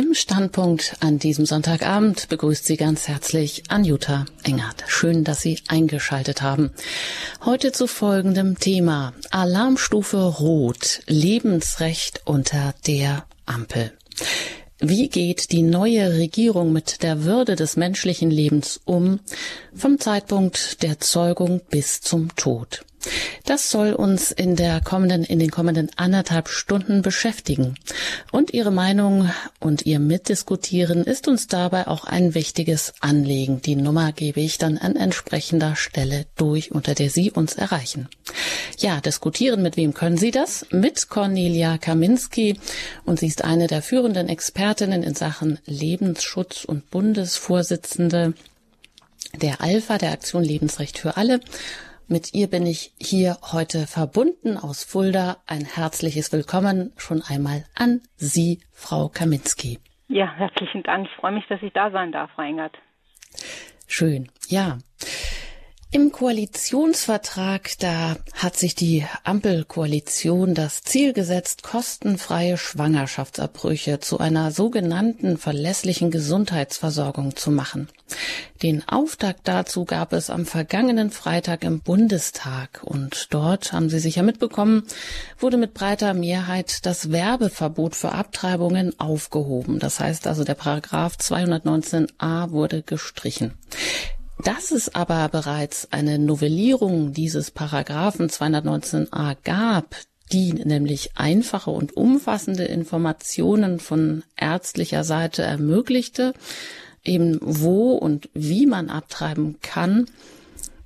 Im Standpunkt an diesem Sonntagabend begrüßt Sie ganz herzlich Anjuta Engert. Schön, dass Sie eingeschaltet haben. Heute zu folgendem Thema. Alarmstufe Rot. Lebensrecht unter der Ampel. Wie geht die neue Regierung mit der Würde des menschlichen Lebens um, vom Zeitpunkt der Zeugung bis zum Tod? Das soll uns in der kommenden, in den kommenden anderthalb Stunden beschäftigen. Und Ihre Meinung und Ihr Mitdiskutieren ist uns dabei auch ein wichtiges Anliegen. Die Nummer gebe ich dann an entsprechender Stelle durch, unter der Sie uns erreichen. Ja, diskutieren mit wem können Sie das? Mit Cornelia Kaminski. Und sie ist eine der führenden Expertinnen in Sachen Lebensschutz und Bundesvorsitzende der Alpha, der Aktion Lebensrecht für alle. Mit ihr bin ich hier heute verbunden aus Fulda. Ein herzliches Willkommen schon einmal an Sie, Frau Kaminski. Ja, herzlichen Dank. Ich freue mich, dass ich da sein darf, Reingert. Schön. Ja. Im Koalitionsvertrag, da hat sich die Ampelkoalition das Ziel gesetzt, kostenfreie Schwangerschaftsabbrüche zu einer sogenannten verlässlichen Gesundheitsversorgung zu machen. Den Auftakt dazu gab es am vergangenen Freitag im Bundestag und dort, haben Sie sicher mitbekommen, wurde mit breiter Mehrheit das Werbeverbot für Abtreibungen aufgehoben. Das heißt also, der Paragraph 219a wurde gestrichen. Dass es aber bereits eine Novellierung dieses Paragraphen 219a gab, die nämlich einfache und umfassende Informationen von ärztlicher Seite ermöglichte, eben wo und wie man abtreiben kann,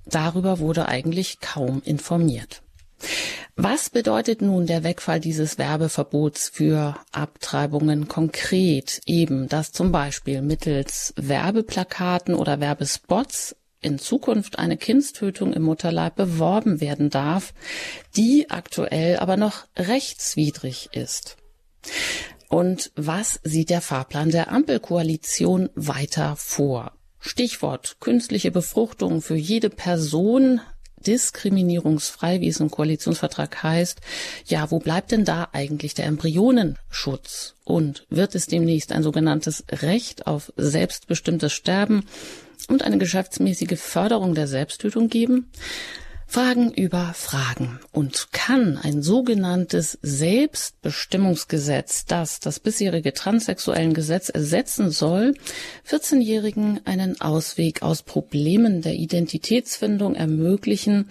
darüber wurde eigentlich kaum informiert. Was bedeutet nun der Wegfall dieses Werbeverbots für Abtreibungen konkret? Eben, dass zum Beispiel mittels Werbeplakaten oder Werbespots in Zukunft eine Kindstötung im Mutterleib beworben werden darf, die aktuell aber noch rechtswidrig ist. Und was sieht der Fahrplan der Ampelkoalition weiter vor? Stichwort künstliche Befruchtung für jede Person diskriminierungsfrei, wie es im Koalitionsvertrag heißt. Ja, wo bleibt denn da eigentlich der Embryonenschutz? Und wird es demnächst ein sogenanntes Recht auf selbstbestimmtes Sterben und eine geschäftsmäßige Förderung der Selbsttötung geben? Fragen über Fragen. Und kann ein sogenanntes Selbstbestimmungsgesetz, das das bisherige transsexuellen Gesetz ersetzen soll, 14-Jährigen einen Ausweg aus Problemen der Identitätsfindung ermöglichen,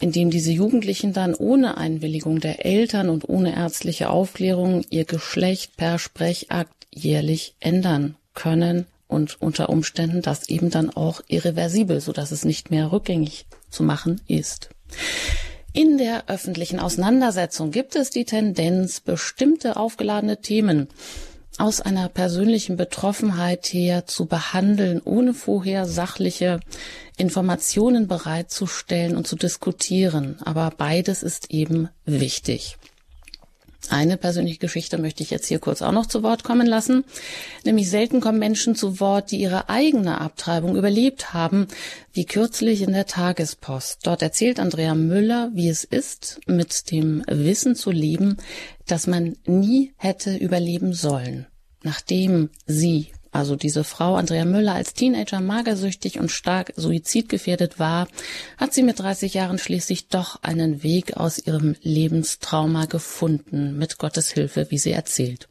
indem diese Jugendlichen dann ohne Einwilligung der Eltern und ohne ärztliche Aufklärung ihr Geschlecht per Sprechakt jährlich ändern können und unter Umständen das eben dann auch irreversibel, so dass es nicht mehr rückgängig zu machen ist. In der öffentlichen Auseinandersetzung gibt es die Tendenz, bestimmte aufgeladene Themen aus einer persönlichen Betroffenheit her zu behandeln, ohne vorher sachliche Informationen bereitzustellen und zu diskutieren. Aber beides ist eben wichtig. Eine persönliche Geschichte möchte ich jetzt hier kurz auch noch zu Wort kommen lassen. Nämlich selten kommen Menschen zu Wort, die ihre eigene Abtreibung überlebt haben, wie kürzlich in der Tagespost. Dort erzählt Andrea Müller, wie es ist, mit dem Wissen zu leben, dass man nie hätte überleben sollen. Nachdem sie also diese Frau Andrea Müller als Teenager magersüchtig und stark suizidgefährdet war, hat sie mit 30 Jahren schließlich doch einen Weg aus ihrem Lebenstrauma gefunden, mit Gottes Hilfe, wie sie erzählt.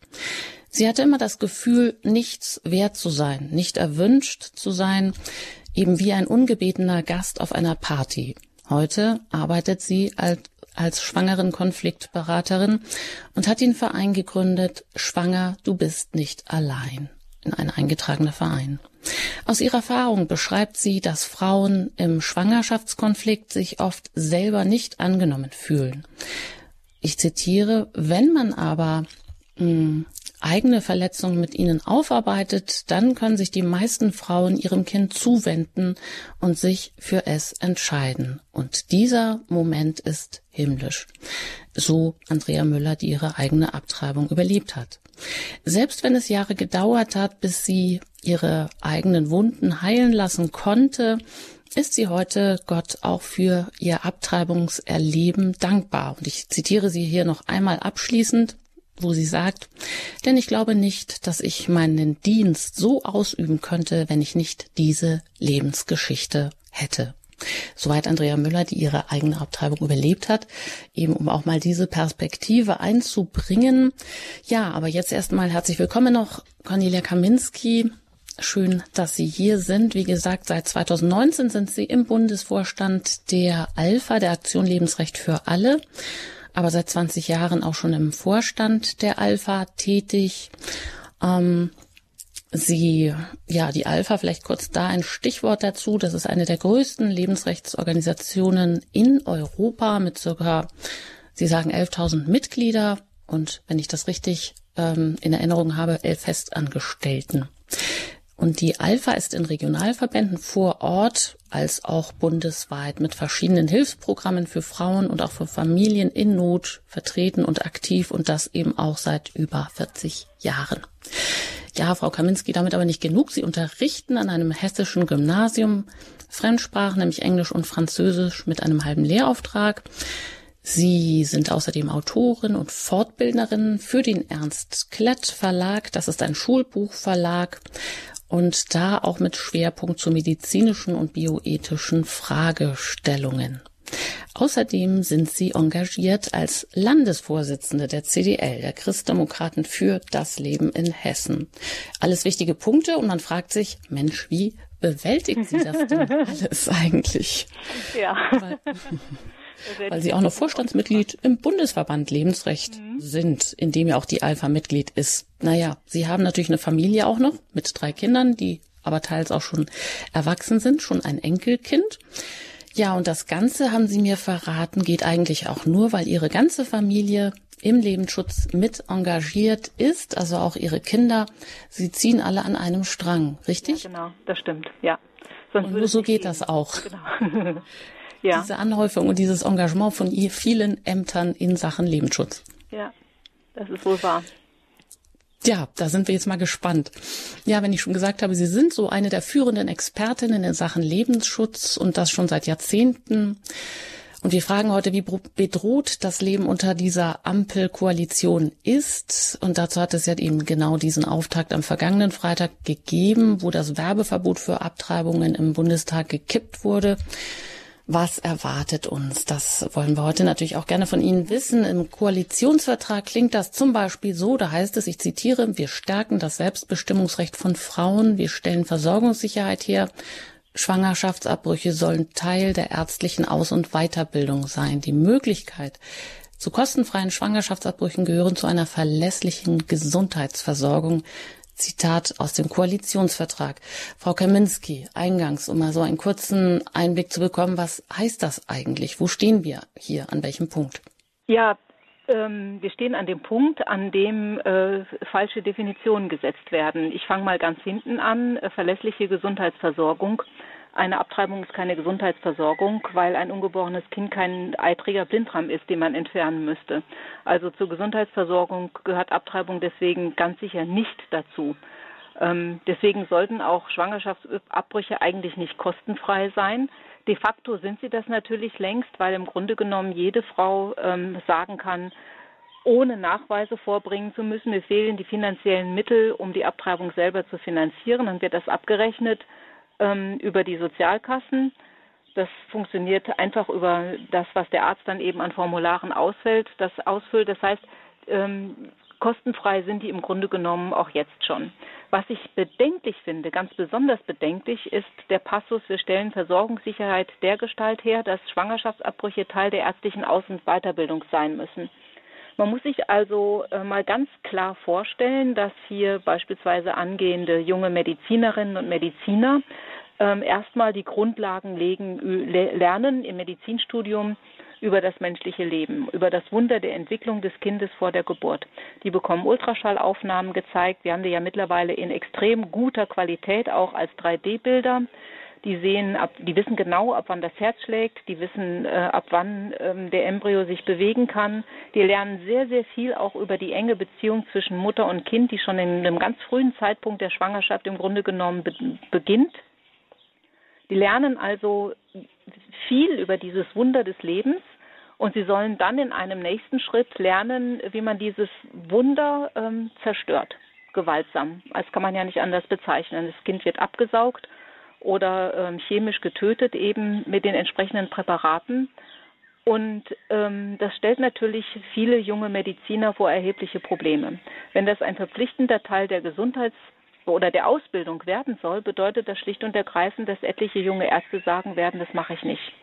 Sie hatte immer das Gefühl, nichts wert zu sein, nicht erwünscht zu sein, eben wie ein ungebetener Gast auf einer Party. Heute arbeitet sie als, als schwangeren Konfliktberaterin und hat den Verein gegründet, Schwanger, du bist nicht allein in ein eingetragener Verein. Aus ihrer Erfahrung beschreibt sie, dass Frauen im Schwangerschaftskonflikt sich oft selber nicht angenommen fühlen. Ich zitiere, wenn man aber hm, eigene Verletzungen mit ihnen aufarbeitet, dann können sich die meisten Frauen ihrem Kind zuwenden und sich für es entscheiden. Und dieser Moment ist himmlisch. So Andrea Müller, die ihre eigene Abtreibung überlebt hat. Selbst wenn es Jahre gedauert hat, bis sie ihre eigenen Wunden heilen lassen konnte, ist sie heute Gott auch für ihr Abtreibungserleben dankbar. Und ich zitiere sie hier noch einmal abschließend. wo sie sagt, denn ich glaube nicht, dass ich meinen Dienst so ausüben könnte, wenn ich nicht diese Lebensgeschichte hätte. Soweit Andrea Müller, die ihre eigene Abtreibung überlebt hat, eben um auch mal diese Perspektive einzubringen. Ja, aber jetzt erstmal herzlich willkommen noch Cornelia Kaminski. Schön, dass Sie hier sind. Wie gesagt, seit 2019 sind Sie im Bundesvorstand der Alpha, der Aktion Lebensrecht für alle aber seit 20 Jahren auch schon im Vorstand der Alpha tätig. Ähm, Sie, ja, die Alpha, vielleicht kurz da ein Stichwort dazu. Das ist eine der größten Lebensrechtsorganisationen in Europa mit circa, Sie sagen 11.000 Mitglieder und wenn ich das richtig ähm, in Erinnerung habe, elf Festangestellten. Und die Alpha ist in Regionalverbänden vor Ort als auch bundesweit mit verschiedenen Hilfsprogrammen für Frauen und auch für Familien in Not vertreten und aktiv und das eben auch seit über 40 Jahren. Ja, Frau Kaminski, damit aber nicht genug. Sie unterrichten an einem hessischen Gymnasium Fremdsprachen, nämlich Englisch und Französisch mit einem halben Lehrauftrag. Sie sind außerdem Autorin und Fortbildnerin für den Ernst Klett Verlag. Das ist ein Schulbuchverlag und da auch mit Schwerpunkt zu medizinischen und bioethischen Fragestellungen. Außerdem sind sie engagiert als Landesvorsitzende der CDL, der Christdemokraten für das Leben in Hessen. Alles wichtige Punkte und man fragt sich, Mensch, wie bewältigt sie das denn alles eigentlich? Ja. Weil, weil sie auch noch Vorstandsmitglied im Bundesverband Lebensrecht mhm. sind, in dem ja auch die Alpha Mitglied ist. Naja, sie haben natürlich eine Familie auch noch mit drei Kindern, die aber teils auch schon erwachsen sind, schon ein Enkelkind. Ja, und das Ganze haben sie mir verraten, geht eigentlich auch nur, weil ihre ganze Familie im Lebensschutz mit engagiert ist, also auch ihre Kinder. Sie ziehen alle an einem Strang, richtig? Ja, genau, das stimmt, ja. Sonst und nur so geht gehen. das auch. Genau. ja. diese Anhäufung und dieses Engagement von ihr vielen Ämtern in Sachen Lebensschutz. Ja, das ist wohl wahr. Ja, da sind wir jetzt mal gespannt. Ja, wenn ich schon gesagt habe, Sie sind so eine der führenden Expertinnen in Sachen Lebensschutz und das schon seit Jahrzehnten. Und wir fragen heute, wie bedroht das Leben unter dieser Ampelkoalition ist. Und dazu hat es ja eben genau diesen Auftakt am vergangenen Freitag gegeben, wo das Werbeverbot für Abtreibungen im Bundestag gekippt wurde. Was erwartet uns? Das wollen wir heute natürlich auch gerne von Ihnen wissen. Im Koalitionsvertrag klingt das zum Beispiel so, da heißt es, ich zitiere, wir stärken das Selbstbestimmungsrecht von Frauen, wir stellen Versorgungssicherheit her, Schwangerschaftsabbrüche sollen Teil der ärztlichen Aus- und Weiterbildung sein. Die Möglichkeit zu kostenfreien Schwangerschaftsabbrüchen gehören zu einer verlässlichen Gesundheitsversorgung. Zitat aus dem Koalitionsvertrag. Frau Kaminski, eingangs, um mal so einen kurzen Einblick zu bekommen, was heißt das eigentlich? Wo stehen wir hier? An welchem Punkt? Ja, ähm, wir stehen an dem Punkt, an dem äh, falsche Definitionen gesetzt werden. Ich fange mal ganz hinten an. Äh, verlässliche Gesundheitsversorgung eine Abtreibung ist keine Gesundheitsversorgung, weil ein ungeborenes Kind kein eitriger Blinddarm ist, den man entfernen müsste. Also zur Gesundheitsversorgung gehört Abtreibung deswegen ganz sicher nicht dazu. Ähm, deswegen sollten auch Schwangerschaftsabbrüche eigentlich nicht kostenfrei sein. De facto sind sie das natürlich längst, weil im Grunde genommen jede Frau ähm, sagen kann, ohne Nachweise vorbringen zu müssen, mir fehlen die finanziellen Mittel, um die Abtreibung selber zu finanzieren. Dann wird das abgerechnet ähm, über die Sozialkassen. Das funktioniert einfach über das, was der Arzt dann eben an Formularen ausfällt, das ausfüllt. Das heißt, ähm, kostenfrei sind die im Grunde genommen auch jetzt schon. Was ich bedenklich finde, ganz besonders bedenklich, ist der Passus, wir stellen Versorgungssicherheit der Gestalt her, dass Schwangerschaftsabbrüche Teil der ärztlichen Aus- und Weiterbildung sein müssen. Man muss sich also äh, mal ganz klar vorstellen, dass hier beispielsweise angehende junge Medizinerinnen und Mediziner ähm, erstmal die Grundlagen legen, lernen im Medizinstudium über das menschliche Leben, über das Wunder der Entwicklung des Kindes vor der Geburt. Die bekommen Ultraschallaufnahmen gezeigt. Wir haben die ja mittlerweile in extrem guter Qualität auch als 3D-Bilder die sehen, ab, die wissen genau, ab wann das Herz schlägt, die wissen, äh, ab wann ähm, der Embryo sich bewegen kann. Die lernen sehr, sehr viel auch über die enge Beziehung zwischen Mutter und Kind, die schon in einem ganz frühen Zeitpunkt der Schwangerschaft im Grunde genommen be beginnt. Die lernen also viel über dieses Wunder des Lebens Und sie sollen dann in einem nächsten Schritt lernen, wie man dieses Wunder ähm, zerstört, gewaltsam. Das kann man ja nicht anders bezeichnen. Das Kind wird abgesaugt oder ähm, chemisch getötet, eben mit den entsprechenden Präparaten. Und ähm, das stellt natürlich viele junge Mediziner vor erhebliche Probleme. Wenn das ein verpflichtender Teil der Gesundheits- oder der Ausbildung werden soll, bedeutet das schlicht und ergreifend, dass etliche junge Ärzte sagen werden, das mache ich nicht.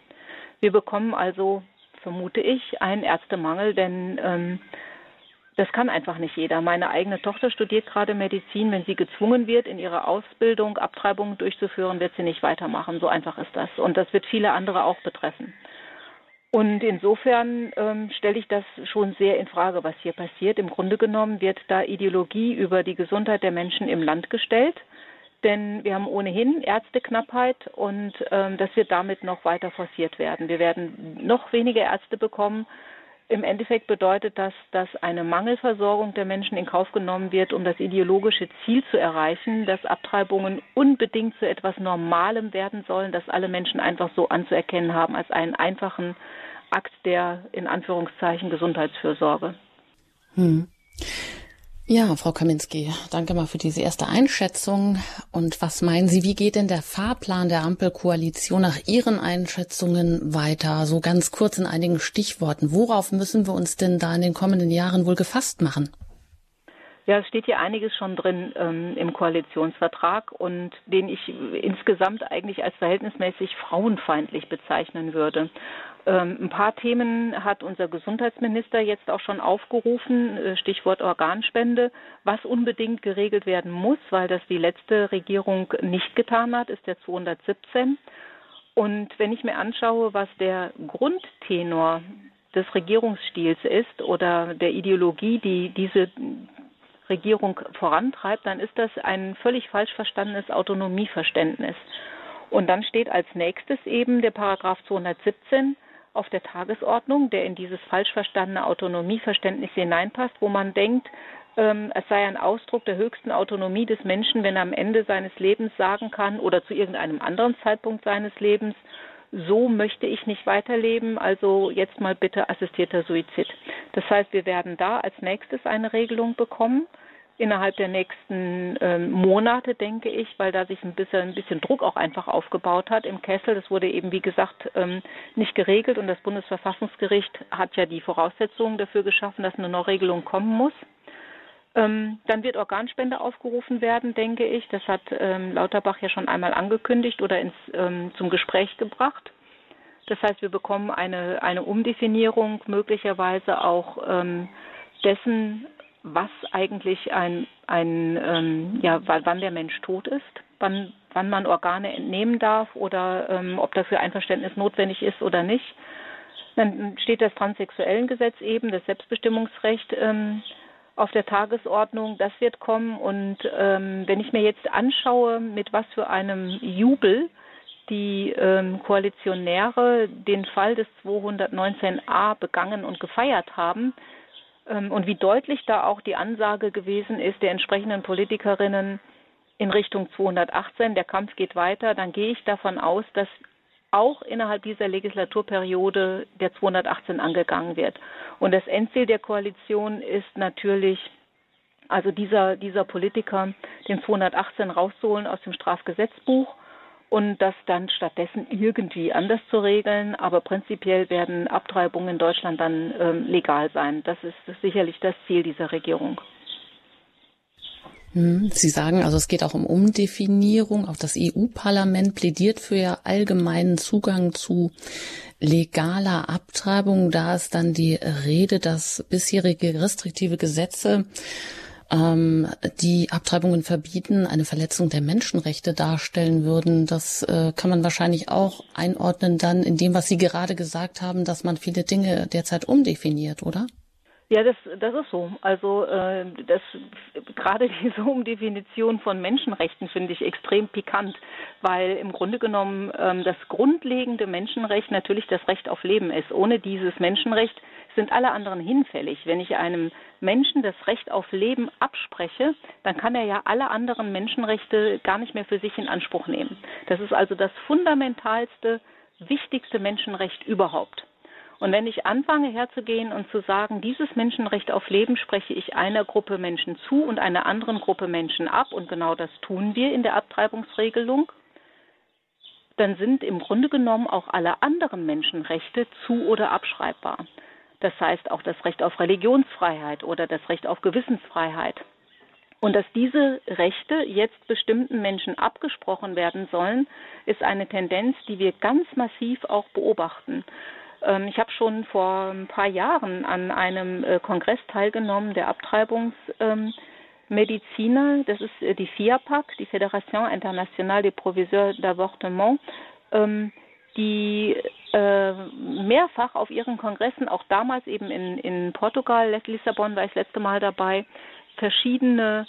Wir bekommen also, vermute ich, einen Ärztemangel, denn ähm, das kann einfach nicht jeder. Meine eigene Tochter studiert gerade Medizin. Wenn sie gezwungen wird, in ihrer Ausbildung Abtreibungen durchzuführen, wird sie nicht weitermachen. So einfach ist das. Und das wird viele andere auch betreffen. Und insofern ähm, stelle ich das schon sehr in Frage, was hier passiert. Im Grunde genommen wird da Ideologie über die Gesundheit der Menschen im Land gestellt. Denn wir haben ohnehin Ärzteknappheit und ähm, das wird damit noch weiter forciert werden. Wir werden noch weniger Ärzte bekommen. Im Endeffekt bedeutet das, dass eine Mangelversorgung der Menschen in Kauf genommen wird, um das ideologische Ziel zu erreichen, dass Abtreibungen unbedingt zu etwas Normalem werden sollen, dass alle Menschen einfach so anzuerkennen haben als einen einfachen Akt der in Anführungszeichen Gesundheitsfürsorge. Hm. Ja, Frau Kaminski, danke mal für diese erste Einschätzung. Und was meinen Sie, wie geht denn der Fahrplan der Ampelkoalition nach Ihren Einschätzungen weiter? So ganz kurz in einigen Stichworten. Worauf müssen wir uns denn da in den kommenden Jahren wohl gefasst machen? Ja, es steht hier einiges schon drin ähm, im Koalitionsvertrag und den ich insgesamt eigentlich als verhältnismäßig frauenfeindlich bezeichnen würde. Ähm, ein paar Themen hat unser Gesundheitsminister jetzt auch schon aufgerufen, äh, Stichwort Organspende, was unbedingt geregelt werden muss, weil das die letzte Regierung nicht getan hat, ist der 217. Und wenn ich mir anschaue, was der Grundtenor des Regierungsstils ist oder der Ideologie, die diese Regierung vorantreibt, dann ist das ein völlig falsch verstandenes Autonomieverständnis. Und dann steht als nächstes eben der Paragraph 217 auf der Tagesordnung, der in dieses falsch verstandene Autonomieverständnis hineinpasst, wo man denkt, ähm, es sei ein Ausdruck der höchsten Autonomie des Menschen, wenn er am Ende seines Lebens sagen kann oder zu irgendeinem anderen Zeitpunkt seines Lebens, so möchte ich nicht weiterleben, also jetzt mal bitte assistierter Suizid. Das heißt, wir werden da als nächstes eine Regelung bekommen innerhalb der nächsten ähm, Monate, denke ich, weil da sich ein bisschen, ein bisschen Druck auch einfach aufgebaut hat im Kessel. Das wurde eben, wie gesagt, ähm, nicht geregelt und das Bundesverfassungsgericht hat ja die Voraussetzungen dafür geschaffen, dass eine Neuregelung kommen muss. Ähm, dann wird Organspende aufgerufen werden, denke ich. Das hat ähm, Lauterbach ja schon einmal angekündigt oder ins, ähm, zum Gespräch gebracht. Das heißt, wir bekommen eine, eine Umdefinierung möglicherweise auch ähm, dessen, was eigentlich ein, ein ähm, ja, wann der Mensch tot ist, wann, wann man Organe entnehmen darf oder ähm, ob dafür Einverständnis notwendig ist oder nicht. Dann steht das Transsexuellengesetz eben, das Selbstbestimmungsrecht ähm, auf der Tagesordnung. Das wird kommen. Und ähm, wenn ich mir jetzt anschaue, mit was für einem Jubel die ähm, Koalitionäre den Fall des 219a begangen und gefeiert haben, und wie deutlich da auch die Ansage gewesen ist der entsprechenden Politikerinnen in Richtung 218, der Kampf geht weiter, dann gehe ich davon aus, dass auch innerhalb dieser Legislaturperiode der 218 angegangen wird. Und das Endziel der Koalition ist natürlich, also dieser, dieser Politiker den 218 rauszuholen aus dem Strafgesetzbuch und das dann stattdessen irgendwie anders zu regeln. Aber prinzipiell werden Abtreibungen in Deutschland dann ähm, legal sein. Das ist sicherlich das Ziel dieser Regierung. Hm, Sie sagen also, es geht auch um Umdefinierung. Auch das EU-Parlament plädiert für allgemeinen Zugang zu legaler Abtreibung. Da ist dann die Rede, dass bisherige restriktive Gesetze ähm, die Abtreibungen verbieten, eine Verletzung der Menschenrechte darstellen würden. Das äh, kann man wahrscheinlich auch einordnen dann in dem, was Sie gerade gesagt haben, dass man viele Dinge derzeit umdefiniert, oder? Ja, das, das ist so. Also äh, das gerade diese Umdefinition von Menschenrechten finde ich extrem pikant, weil im Grunde genommen ähm, das grundlegende Menschenrecht natürlich das Recht auf Leben ist. Ohne dieses Menschenrecht sind alle anderen hinfällig. Wenn ich einem Menschen das Recht auf Leben abspreche, dann kann er ja alle anderen Menschenrechte gar nicht mehr für sich in Anspruch nehmen. Das ist also das fundamentalste, wichtigste Menschenrecht überhaupt. Und wenn ich anfange herzugehen und zu sagen, dieses Menschenrecht auf Leben spreche ich einer Gruppe Menschen zu und einer anderen Gruppe Menschen ab, und genau das tun wir in der Abtreibungsregelung, dann sind im Grunde genommen auch alle anderen Menschenrechte zu oder abschreibbar. Das heißt auch das Recht auf Religionsfreiheit oder das Recht auf Gewissensfreiheit. Und dass diese Rechte jetzt bestimmten Menschen abgesprochen werden sollen, ist eine Tendenz, die wir ganz massiv auch beobachten. Ähm, ich habe schon vor ein paar Jahren an einem äh, Kongress teilgenommen, der Abtreibungsmediziner. Das ist äh, die FIAPAC, die Fédération Internationale des Proviseurs d'Avortement, ähm, die äh, mehrfach auf ihren Kongressen, auch damals eben in, in Portugal, Lissabon war ich das letzte Mal dabei, verschiedene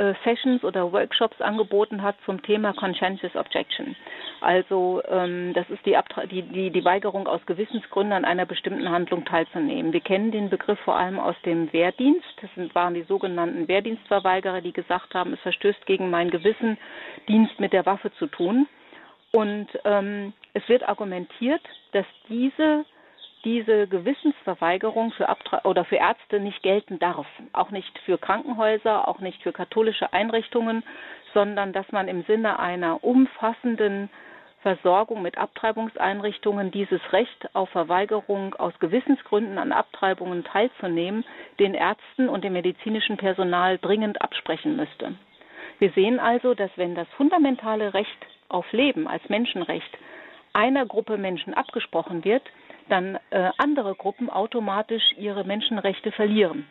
äh, Sessions oder Workshops angeboten hat zum Thema Conscientious Objection. Also ähm, das ist die, die, die, die Weigerung aus Gewissensgründen an einer bestimmten Handlung teilzunehmen. Wir kennen den Begriff vor allem aus dem Wehrdienst. Das sind, waren die sogenannten Wehrdienstverweigerer, die gesagt haben, es verstößt gegen mein Gewissen, Dienst mit der Waffe zu tun. Und ähm, es wird argumentiert, dass diese diese Gewissensverweigerung für Abtra oder für Ärzte nicht gelten darf, auch nicht für Krankenhäuser, auch nicht für katholische Einrichtungen, sondern dass man im Sinne einer umfassenden Versorgung mit Abtreibungseinrichtungen dieses Recht auf Verweigerung aus Gewissensgründen an Abtreibungen teilzunehmen den Ärzten und dem medizinischen Personal dringend absprechen müsste. Wir sehen also, dass wenn das fundamentale Recht auf Leben als Menschenrecht einer Gruppe Menschen abgesprochen wird, dann äh, andere Gruppen automatisch ihre Menschenrechte verlieren.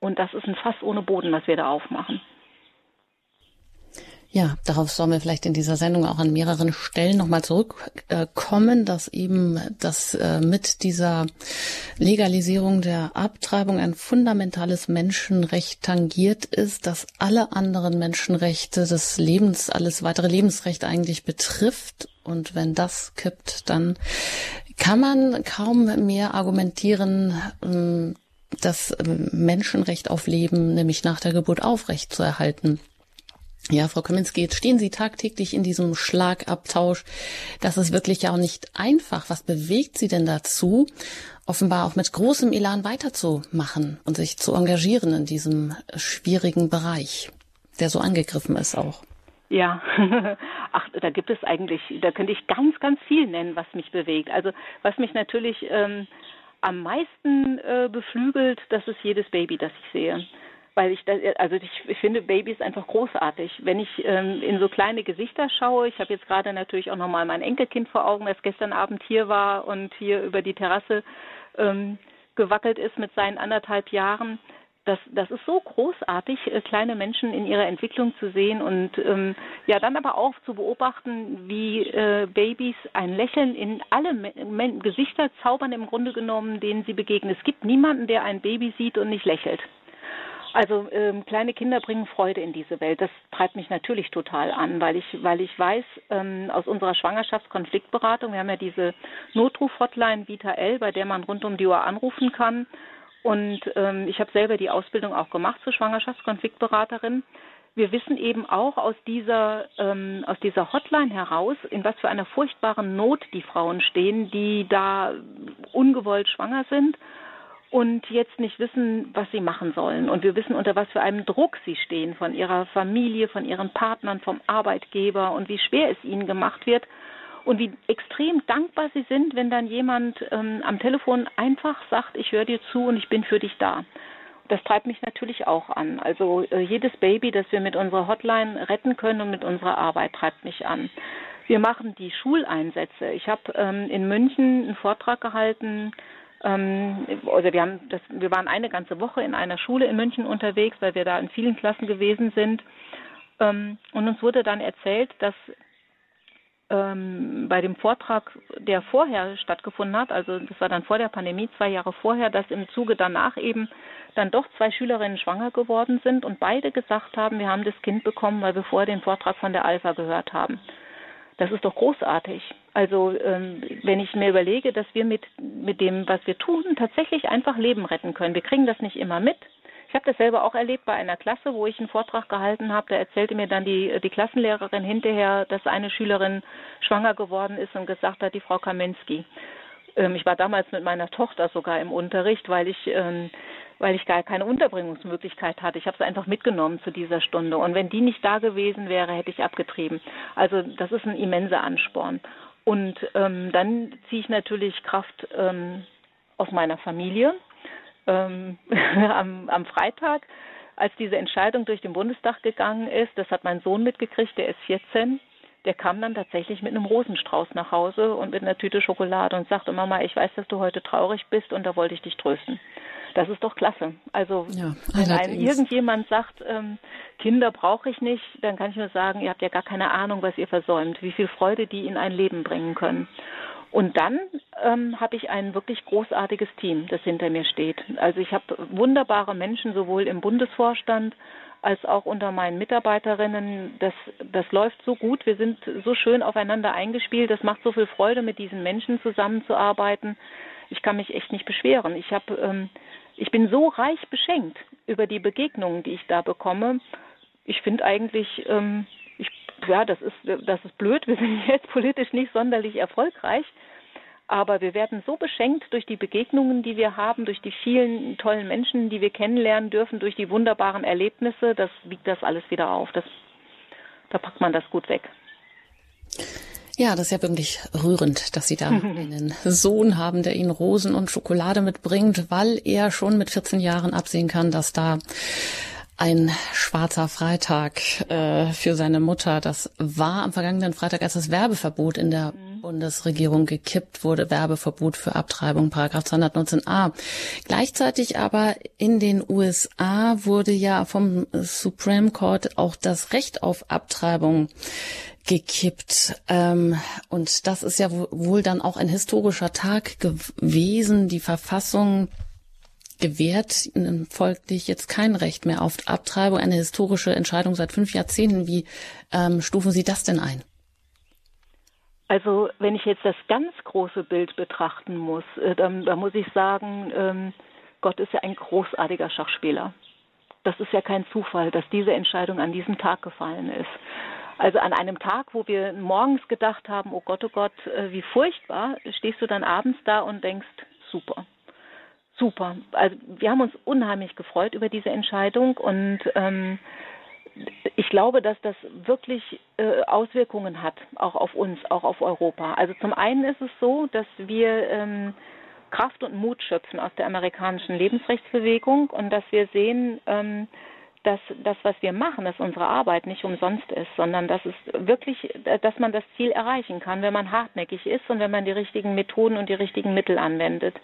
Und das ist ein Fass ohne Boden, was wir da aufmachen. Ja, darauf sollen wir vielleicht in dieser Sendung auch an mehreren Stellen nochmal zurückkommen, dass eben das äh, mit dieser Legalisierung der Abtreibung ein fundamentales Menschenrecht tangiert ist, das alle anderen Menschenrechte des Lebens, alles weitere Lebensrecht eigentlich betrifft. Und wenn das kippt, dann kann man kaum mehr argumentieren, ähm, das ähm, Menschenrecht auf Leben, nämlich nach der Geburt aufrecht zu erhalten. Ja, Frau Kaminski, jetzt stehen Sie tagtäglich in diesem Schlagabtausch. Das ist wirklich ja auch nicht einfach. Was bewegt Sie denn dazu, offenbar auch mit großem Elan weiterzumachen und sich zu engagieren in diesem schwierigen Bereich, der so angegriffen ist auch? Ja, ach, da gibt es eigentlich, da könnte ich ganz, ganz viel nennen, was mich bewegt. Also was mich natürlich ähm, am meisten äh, beflügelt, das ist jedes Baby, das ich sehe. Weil ich, das, also ich, finde Babys einfach großartig. Wenn ich ähm, in so kleine Gesichter schaue, ich habe jetzt gerade natürlich auch nochmal mein Enkelkind vor Augen, das gestern Abend hier war und hier über die Terrasse ähm, gewackelt ist mit seinen anderthalb Jahren das, das ist so großartig, äh, kleine Menschen in ihrer Entwicklung zu sehen und ähm, ja dann aber auch zu beobachten, wie äh, Babys ein Lächeln in alle Me Gesichter zaubern im Grunde genommen, denen sie begegnen. Es gibt niemanden, der ein Baby sieht und nicht lächelt. Also ähm, kleine Kinder bringen Freude in diese Welt. Das treibt mich natürlich total an, weil ich, weil ich weiß ähm, aus unserer Schwangerschaftskonfliktberatung, wir haben ja diese Notruf-Hotline Vita L, bei der man rund um die Uhr anrufen kann und ähm, ich habe selber die Ausbildung auch gemacht zur Schwangerschaftskonfliktberaterin. Wir wissen eben auch aus dieser, ähm, aus dieser Hotline heraus, in was für einer furchtbaren Not die Frauen stehen, die da ungewollt schwanger sind und jetzt nicht wissen, was sie machen sollen. Und wir wissen, unter was für einem Druck sie stehen von ihrer Familie, von ihren Partnern, vom Arbeitgeber und wie schwer es ihnen gemacht wird, und wie extrem dankbar sie sind, wenn dann jemand ähm, am Telefon einfach sagt, ich höre dir zu und ich bin für dich da. Das treibt mich natürlich auch an. Also äh, jedes Baby, das wir mit unserer Hotline retten können und mit unserer Arbeit, treibt mich an. Wir machen die Schuleinsätze. Ich habe ähm, in München einen Vortrag gehalten. Ähm, also wir haben das, wir waren eine ganze Woche in einer Schule in München unterwegs, weil wir da in vielen Klassen gewesen sind. Ähm, und uns wurde dann erzählt, dass ähm, bei dem Vortrag, der vorher stattgefunden hat, also das war dann vor der Pandemie, zwei Jahre vorher, dass im Zuge danach eben dann doch zwei Schülerinnen schwanger geworden sind und beide gesagt haben, wir haben das Kind bekommen, weil wir vorher den Vortrag von der Alpha gehört haben. Das ist doch großartig. Also ähm, wenn ich mir überlege, dass wir mit, mit dem, was wir tun, tatsächlich einfach Leben retten können. Wir kriegen das nicht immer mit, ich habe das selber auch erlebt bei einer Klasse, wo ich einen Vortrag gehalten habe. Da erzählte mir dann die, die Klassenlehrerin hinterher, dass eine Schülerin schwanger geworden ist und gesagt hat, die Frau Kaminski. Ähm, ich war damals mit meiner Tochter sogar im Unterricht, weil ich ähm, weil ich gar keine Unterbringungsmöglichkeit hatte. Ich habe sie einfach mitgenommen zu dieser Stunde. Und wenn die nicht da gewesen wäre, hätte ich abgetrieben. Also das ist ein immenser Ansporn. Und ähm, dann ziehe ich natürlich Kraft ähm, aus meiner Familie. Ähm, am, am Freitag, als diese Entscheidung durch den Bundestag gegangen ist, das hat mein Sohn mitgekriegt, der ist 14, der kam dann tatsächlich mit einem Rosenstrauß nach Hause und mit einer Tüte Schokolade und sagte, Mama, ich weiß, dass du heute traurig bist und da wollte ich dich trösten. Das ist doch klasse. Also ja, wenn einem irgendjemand sagt, ähm, Kinder brauche ich nicht, dann kann ich nur sagen, ihr habt ja gar keine Ahnung, was ihr versäumt, wie viel Freude die in ein Leben bringen können. Und dann ähm, habe ich ein wirklich großartiges Team, das hinter mir steht. Also ich habe wunderbare Menschen sowohl im Bundesvorstand als auch unter meinen Mitarbeiterinnen. Das, das läuft so gut. Wir sind so schön aufeinander eingespielt. Das macht so viel Freude, mit diesen Menschen zusammenzuarbeiten. Ich kann mich echt nicht beschweren. Ich habe ähm, ich bin so reich beschenkt über die Begegnungen, die ich da bekomme. Ich finde eigentlich, ähm, ich, ja, das ist, das ist blöd. Wir sind jetzt politisch nicht sonderlich erfolgreich. Aber wir werden so beschenkt durch die Begegnungen, die wir haben, durch die vielen tollen Menschen, die wir kennenlernen dürfen, durch die wunderbaren Erlebnisse. Das wiegt das alles wieder auf. Das, da packt man das gut weg. Ja, das ist ja wirklich rührend, dass Sie da einen Sohn haben, der Ihnen Rosen und Schokolade mitbringt, weil er schon mit 14 Jahren absehen kann, dass da ein schwarzer Freitag äh, für seine Mutter. Das war am vergangenen Freitag, als das Werbeverbot in der mhm. Bundesregierung gekippt wurde. Werbeverbot für Abtreibung, Paragraph 219a. Gleichzeitig aber in den USA wurde ja vom Supreme Court auch das Recht auf Abtreibung gekippt. Ähm, und das ist ja wohl dann auch ein historischer Tag gewesen. Die Verfassung gewährt folglich jetzt kein Recht mehr auf Abtreibung. Eine historische Entscheidung seit fünf Jahrzehnten. Wie ähm, stufen Sie das denn ein? Also wenn ich jetzt das ganz große Bild betrachten muss, äh, dann, dann, muss ich sagen, ähm, Gott ist ja ein großartiger Schachspieler. Das ist ja kein Zufall, dass diese Entscheidung an diesem Tag gefallen ist. Also an einem Tag, wo wir morgens gedacht haben, oh Gott, oh Gott, äh, wie furchtbar, stehst du dann abends da und denkst, super, super. Also wir haben uns unheimlich gefreut über diese Entscheidung und ähm, ich glaube, dass das wirklich äh, Auswirkungen hat, auch auf uns, auch auf Europa. Also zum einen ist es so, dass wir ähm, Kraft und Mut schöpfen aus der amerikanischen Lebensrechtsbewegung und dass wir sehen, ähm, dass das, was wir machen, dass unsere Arbeit nicht umsonst ist, sondern dass es wirklich, dass man das Ziel erreichen kann, wenn man hartnäckig ist und wenn man die richtigen Methoden und die richtigen Mittel anwendet.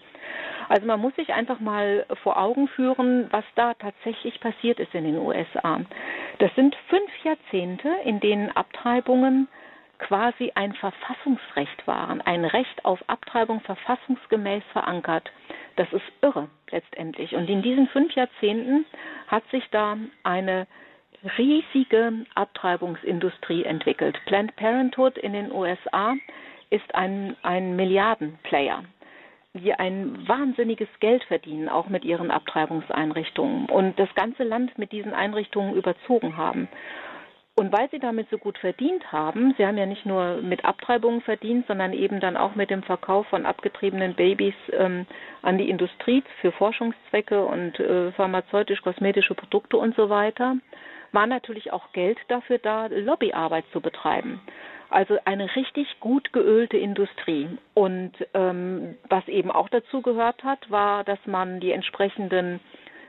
Also man muss sich einfach mal vor Augen führen, was da tatsächlich passiert ist in den USA. Das sind fünf Jahrzehnte, in denen Abtreibungen quasi ein Verfassungsrecht waren, ein Recht auf Abtreibung verfassungsgemäß verankert. Das ist irre letztendlich. Und in diesen fünf Jahrzehnten hat sich da eine riesige Abtreibungsindustrie entwickelt. Planned Parenthood in den USA ist ein, ein Milliardenplayer die ein wahnsinniges Geld verdienen, auch mit ihren Abtreibungseinrichtungen und das ganze Land mit diesen Einrichtungen überzogen haben. Und weil sie damit so gut verdient haben, sie haben ja nicht nur mit Abtreibungen verdient, sondern eben dann auch mit dem Verkauf von abgetriebenen Babys ähm, an die Industrie für Forschungszwecke und äh, pharmazeutisch-kosmetische Produkte und so weiter, war natürlich auch Geld dafür da, Lobbyarbeit zu betreiben. Also eine richtig gut geölte Industrie. Und ähm, was eben auch dazu gehört hat, war, dass man die entsprechenden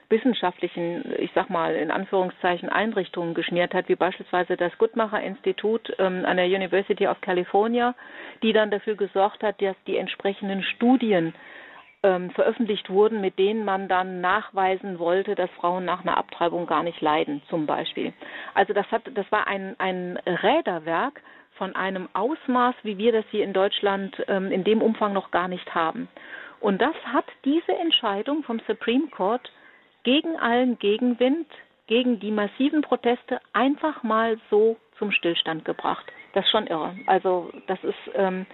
wissenschaftlichen, ich sag mal in Anführungszeichen Einrichtungen geschmiert hat, wie beispielsweise das Guttmacher Institut ähm, an der University of California, die dann dafür gesorgt hat, dass die entsprechenden Studien ähm, veröffentlicht wurden, mit denen man dann nachweisen wollte, dass Frauen nach einer Abtreibung gar nicht leiden, zum Beispiel. Also das hat, das war ein, ein Räderwerk von einem Ausmaß, wie wir das hier in Deutschland ähm, in dem Umfang noch gar nicht haben. Und das hat diese Entscheidung vom Supreme Court gegen allen Gegenwind, gegen die massiven Proteste einfach mal so zum Stillstand gebracht. Das ist schon irre. Also das ist, ähm,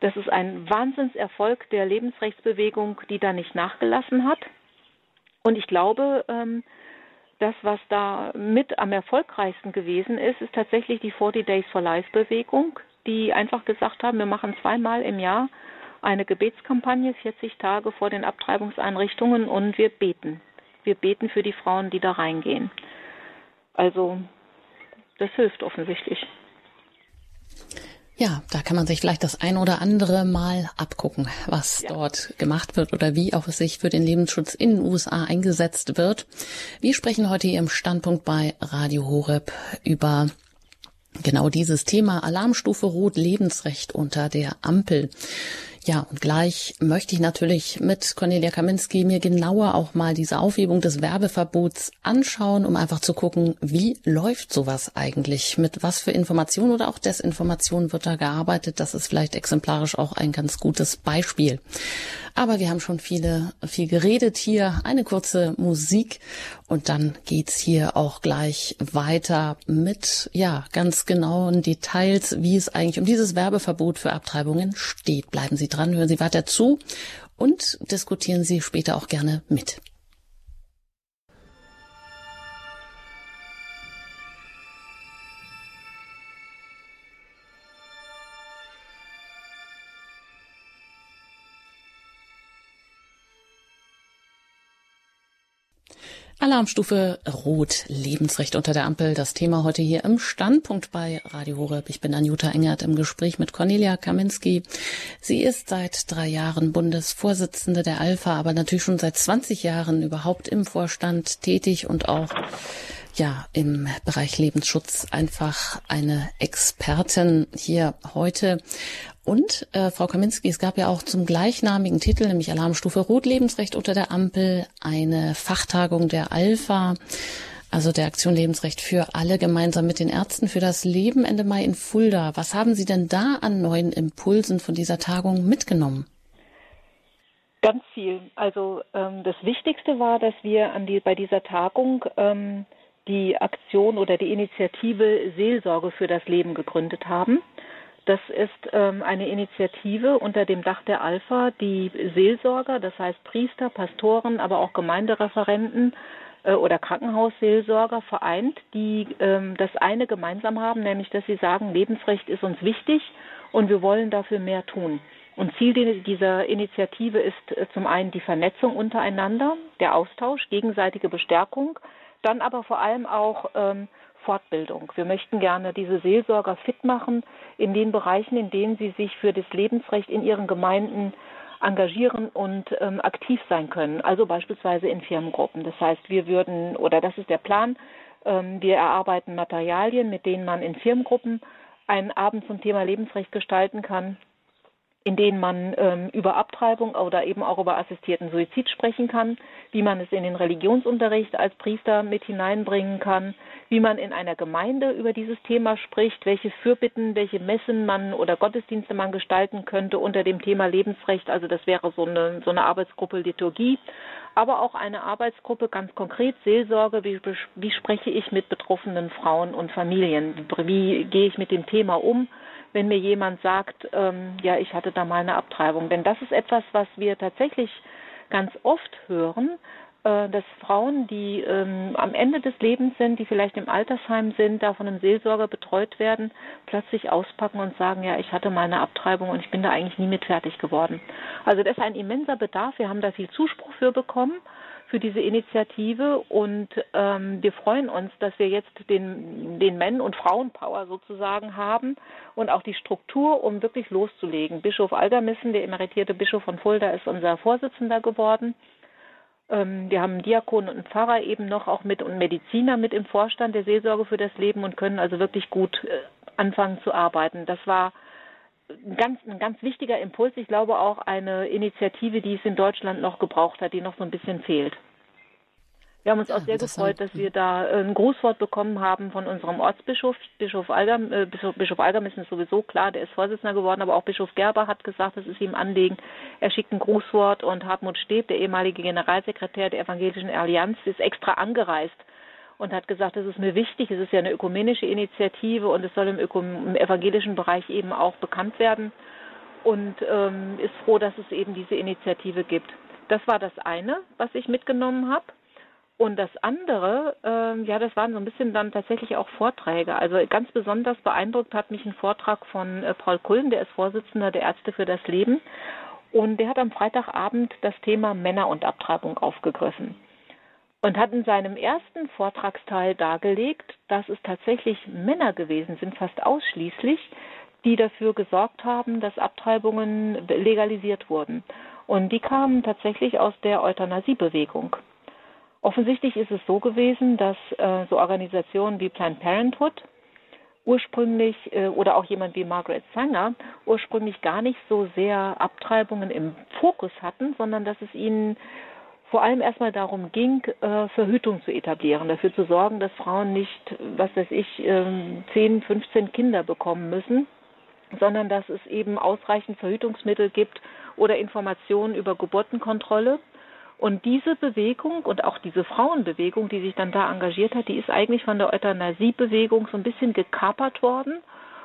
das ist ein Wahnsinnserfolg der Lebensrechtsbewegung, die da nicht nachgelassen hat. Und ich glaube, ähm, das, was da mit am erfolgreichsten gewesen ist, ist tatsächlich die 40 Days for Life Bewegung, die einfach gesagt haben, wir machen zweimal im Jahr eine Gebetskampagne 40 Tage vor den Abtreibungseinrichtungen und wir beten. Wir beten für die Frauen, die da reingehen. Also das hilft offensichtlich. Ja, da kann man sich vielleicht das ein oder andere Mal abgucken, was ja. dort gemacht wird oder wie auch es sich für den Lebensschutz in den USA eingesetzt wird. Wir sprechen heute hier im Standpunkt bei Radio Horeb über genau dieses Thema Alarmstufe Rot Lebensrecht unter der Ampel. Ja, und gleich möchte ich natürlich mit Cornelia Kaminski mir genauer auch mal diese Aufhebung des Werbeverbots anschauen, um einfach zu gucken, wie läuft sowas eigentlich? Mit was für Informationen oder auch Desinformation wird da gearbeitet? Das ist vielleicht exemplarisch auch ein ganz gutes Beispiel. Aber wir haben schon viele, viel geredet hier. Eine kurze Musik und dann geht's hier auch gleich weiter mit, ja, ganz genauen Details, wie es eigentlich um dieses Werbeverbot für Abtreibungen steht. Bleiben Sie dran, hören Sie weiter zu und diskutieren Sie später auch gerne mit. Alarmstufe Rot, Lebensrecht unter der Ampel. Das Thema heute hier im Standpunkt bei Radio Horeb. Ich bin Anjuta Engert im Gespräch mit Cornelia Kaminski. Sie ist seit drei Jahren Bundesvorsitzende der Alpha, aber natürlich schon seit 20 Jahren überhaupt im Vorstand tätig und auch ja, im Bereich Lebensschutz einfach eine Expertin hier heute. Und äh, Frau Kaminski, es gab ja auch zum gleichnamigen Titel, nämlich Alarmstufe Rot Lebensrecht unter der Ampel, eine Fachtagung der Alpha, also der Aktion Lebensrecht für alle gemeinsam mit den Ärzten für das Leben Ende Mai in Fulda. Was haben Sie denn da an neuen Impulsen von dieser Tagung mitgenommen? Ganz viel. Also ähm, das Wichtigste war, dass wir an die, bei dieser Tagung ähm, die Aktion oder die Initiative Seelsorge für das Leben gegründet haben. Das ist ähm, eine Initiative unter dem Dach der Alpha, die Seelsorger, das heißt Priester, Pastoren, aber auch Gemeindereferenten äh, oder Krankenhausseelsorger vereint, die ähm, das eine gemeinsam haben, nämlich dass sie sagen, Lebensrecht ist uns wichtig und wir wollen dafür mehr tun. Und Ziel dieser Initiative ist äh, zum einen die Vernetzung untereinander, der Austausch, gegenseitige Bestärkung, dann aber vor allem auch ähm, Fortbildung. Wir möchten gerne diese Seelsorger fit machen in den Bereichen, in denen sie sich für das Lebensrecht in ihren Gemeinden engagieren und ähm, aktiv sein können. Also beispielsweise in Firmengruppen. Das heißt, wir würden, oder das ist der Plan, ähm, wir erarbeiten Materialien, mit denen man in Firmengruppen einen Abend zum Thema Lebensrecht gestalten kann in denen man ähm, über Abtreibung oder eben auch über assistierten Suizid sprechen kann, wie man es in den Religionsunterricht als Priester mit hineinbringen kann, wie man in einer Gemeinde über dieses Thema spricht, welche Fürbitten, welche Messen man oder Gottesdienste man gestalten könnte unter dem Thema Lebensrecht. Also das wäre so eine, so eine Arbeitsgruppe Liturgie, aber auch eine Arbeitsgruppe ganz konkret Seelsorge, wie, wie spreche ich mit betroffenen Frauen und Familien, wie gehe ich mit dem Thema um wenn mir jemand sagt, ähm, ja, ich hatte da mal eine Abtreibung. Denn das ist etwas, was wir tatsächlich ganz oft hören, äh, dass Frauen, die ähm, am Ende des Lebens sind, die vielleicht im Altersheim sind, da von einem Seelsorger betreut werden, plötzlich auspacken und sagen, ja, ich hatte mal eine Abtreibung und ich bin da eigentlich nie mit fertig geworden. Also das ist ein immenser Bedarf. Wir haben da viel Zuspruch für bekommen für diese Initiative und ähm, wir freuen uns, dass wir jetzt den, den Männ- und Frauenpower sozusagen haben und auch die Struktur, um wirklich loszulegen. Bischof Aldermissen, der emeritierte Bischof von Fulda, ist unser Vorsitzender geworden. Ähm, wir haben einen Diakon und einen Pfarrer eben noch auch mit und Mediziner mit im Vorstand der Seelsorge für das Leben und können also wirklich gut äh, anfangen zu arbeiten. Das war ganz, ein ganz wichtiger Impuls. Ich glaube auch eine Initiative, die es in Deutschland noch gebraucht hat, die noch so ein bisschen fehlt. Wir haben uns ja, auch sehr gefreut, dass wir da äh, ein Grußwort bekommen haben von unserem Ortsbischof. Bischof Algam, äh, Bischof, Bischof Algam ist sowieso klar, der ist Vorsitzender geworden, aber auch Bischof Gerber hat gesagt, das ist ihm Anliegen. Er schickt ein Grußwort und Hartmut Steb, der ehemalige Generalsekretär der Evangelischen Allianz, ist extra angereist und hat gesagt, das ist mir wichtig, es ist ja eine ökumenische Initiative und es soll im, im evangelischen Bereich eben auch bekannt werden und ähm, ist froh, dass es eben diese Initiative gibt. Das war das eine, was ich mitgenommen habe. Und das andere, ähm, ja, das waren so ein bisschen dann tatsächlich auch Vorträge. Also ganz besonders beeindruckt hat mich ein Vortrag von äh, Paul Kullen, der ist Vorsitzender der Ärzte für das Leben. Und der hat am Freitagabend das Thema Männer und Abtreibung aufgegriffen und hat in seinem ersten Vortragsteil dargelegt, dass es tatsächlich Männer gewesen sind, fast ausschließlich, die dafür gesorgt haben, dass Abtreibungen legalisiert wurden. Und die kamen tatsächlich aus der Euthanasiebewegung. Offensichtlich ist es so gewesen, dass äh, so Organisationen wie Planned Parenthood ursprünglich äh, oder auch jemand wie Margaret Sanger ursprünglich gar nicht so sehr Abtreibungen im Fokus hatten, sondern dass es ihnen vor allem erstmal darum ging, äh, Verhütung zu etablieren, dafür zu sorgen, dass Frauen nicht, was weiß ich, äh, 10, 15 Kinder bekommen müssen, sondern dass es eben ausreichend Verhütungsmittel gibt oder Informationen über Geburtenkontrolle und diese Bewegung und auch diese Frauenbewegung, die sich dann da engagiert hat, die ist eigentlich von der Euthanasiebewegung so ein bisschen gekapert worden.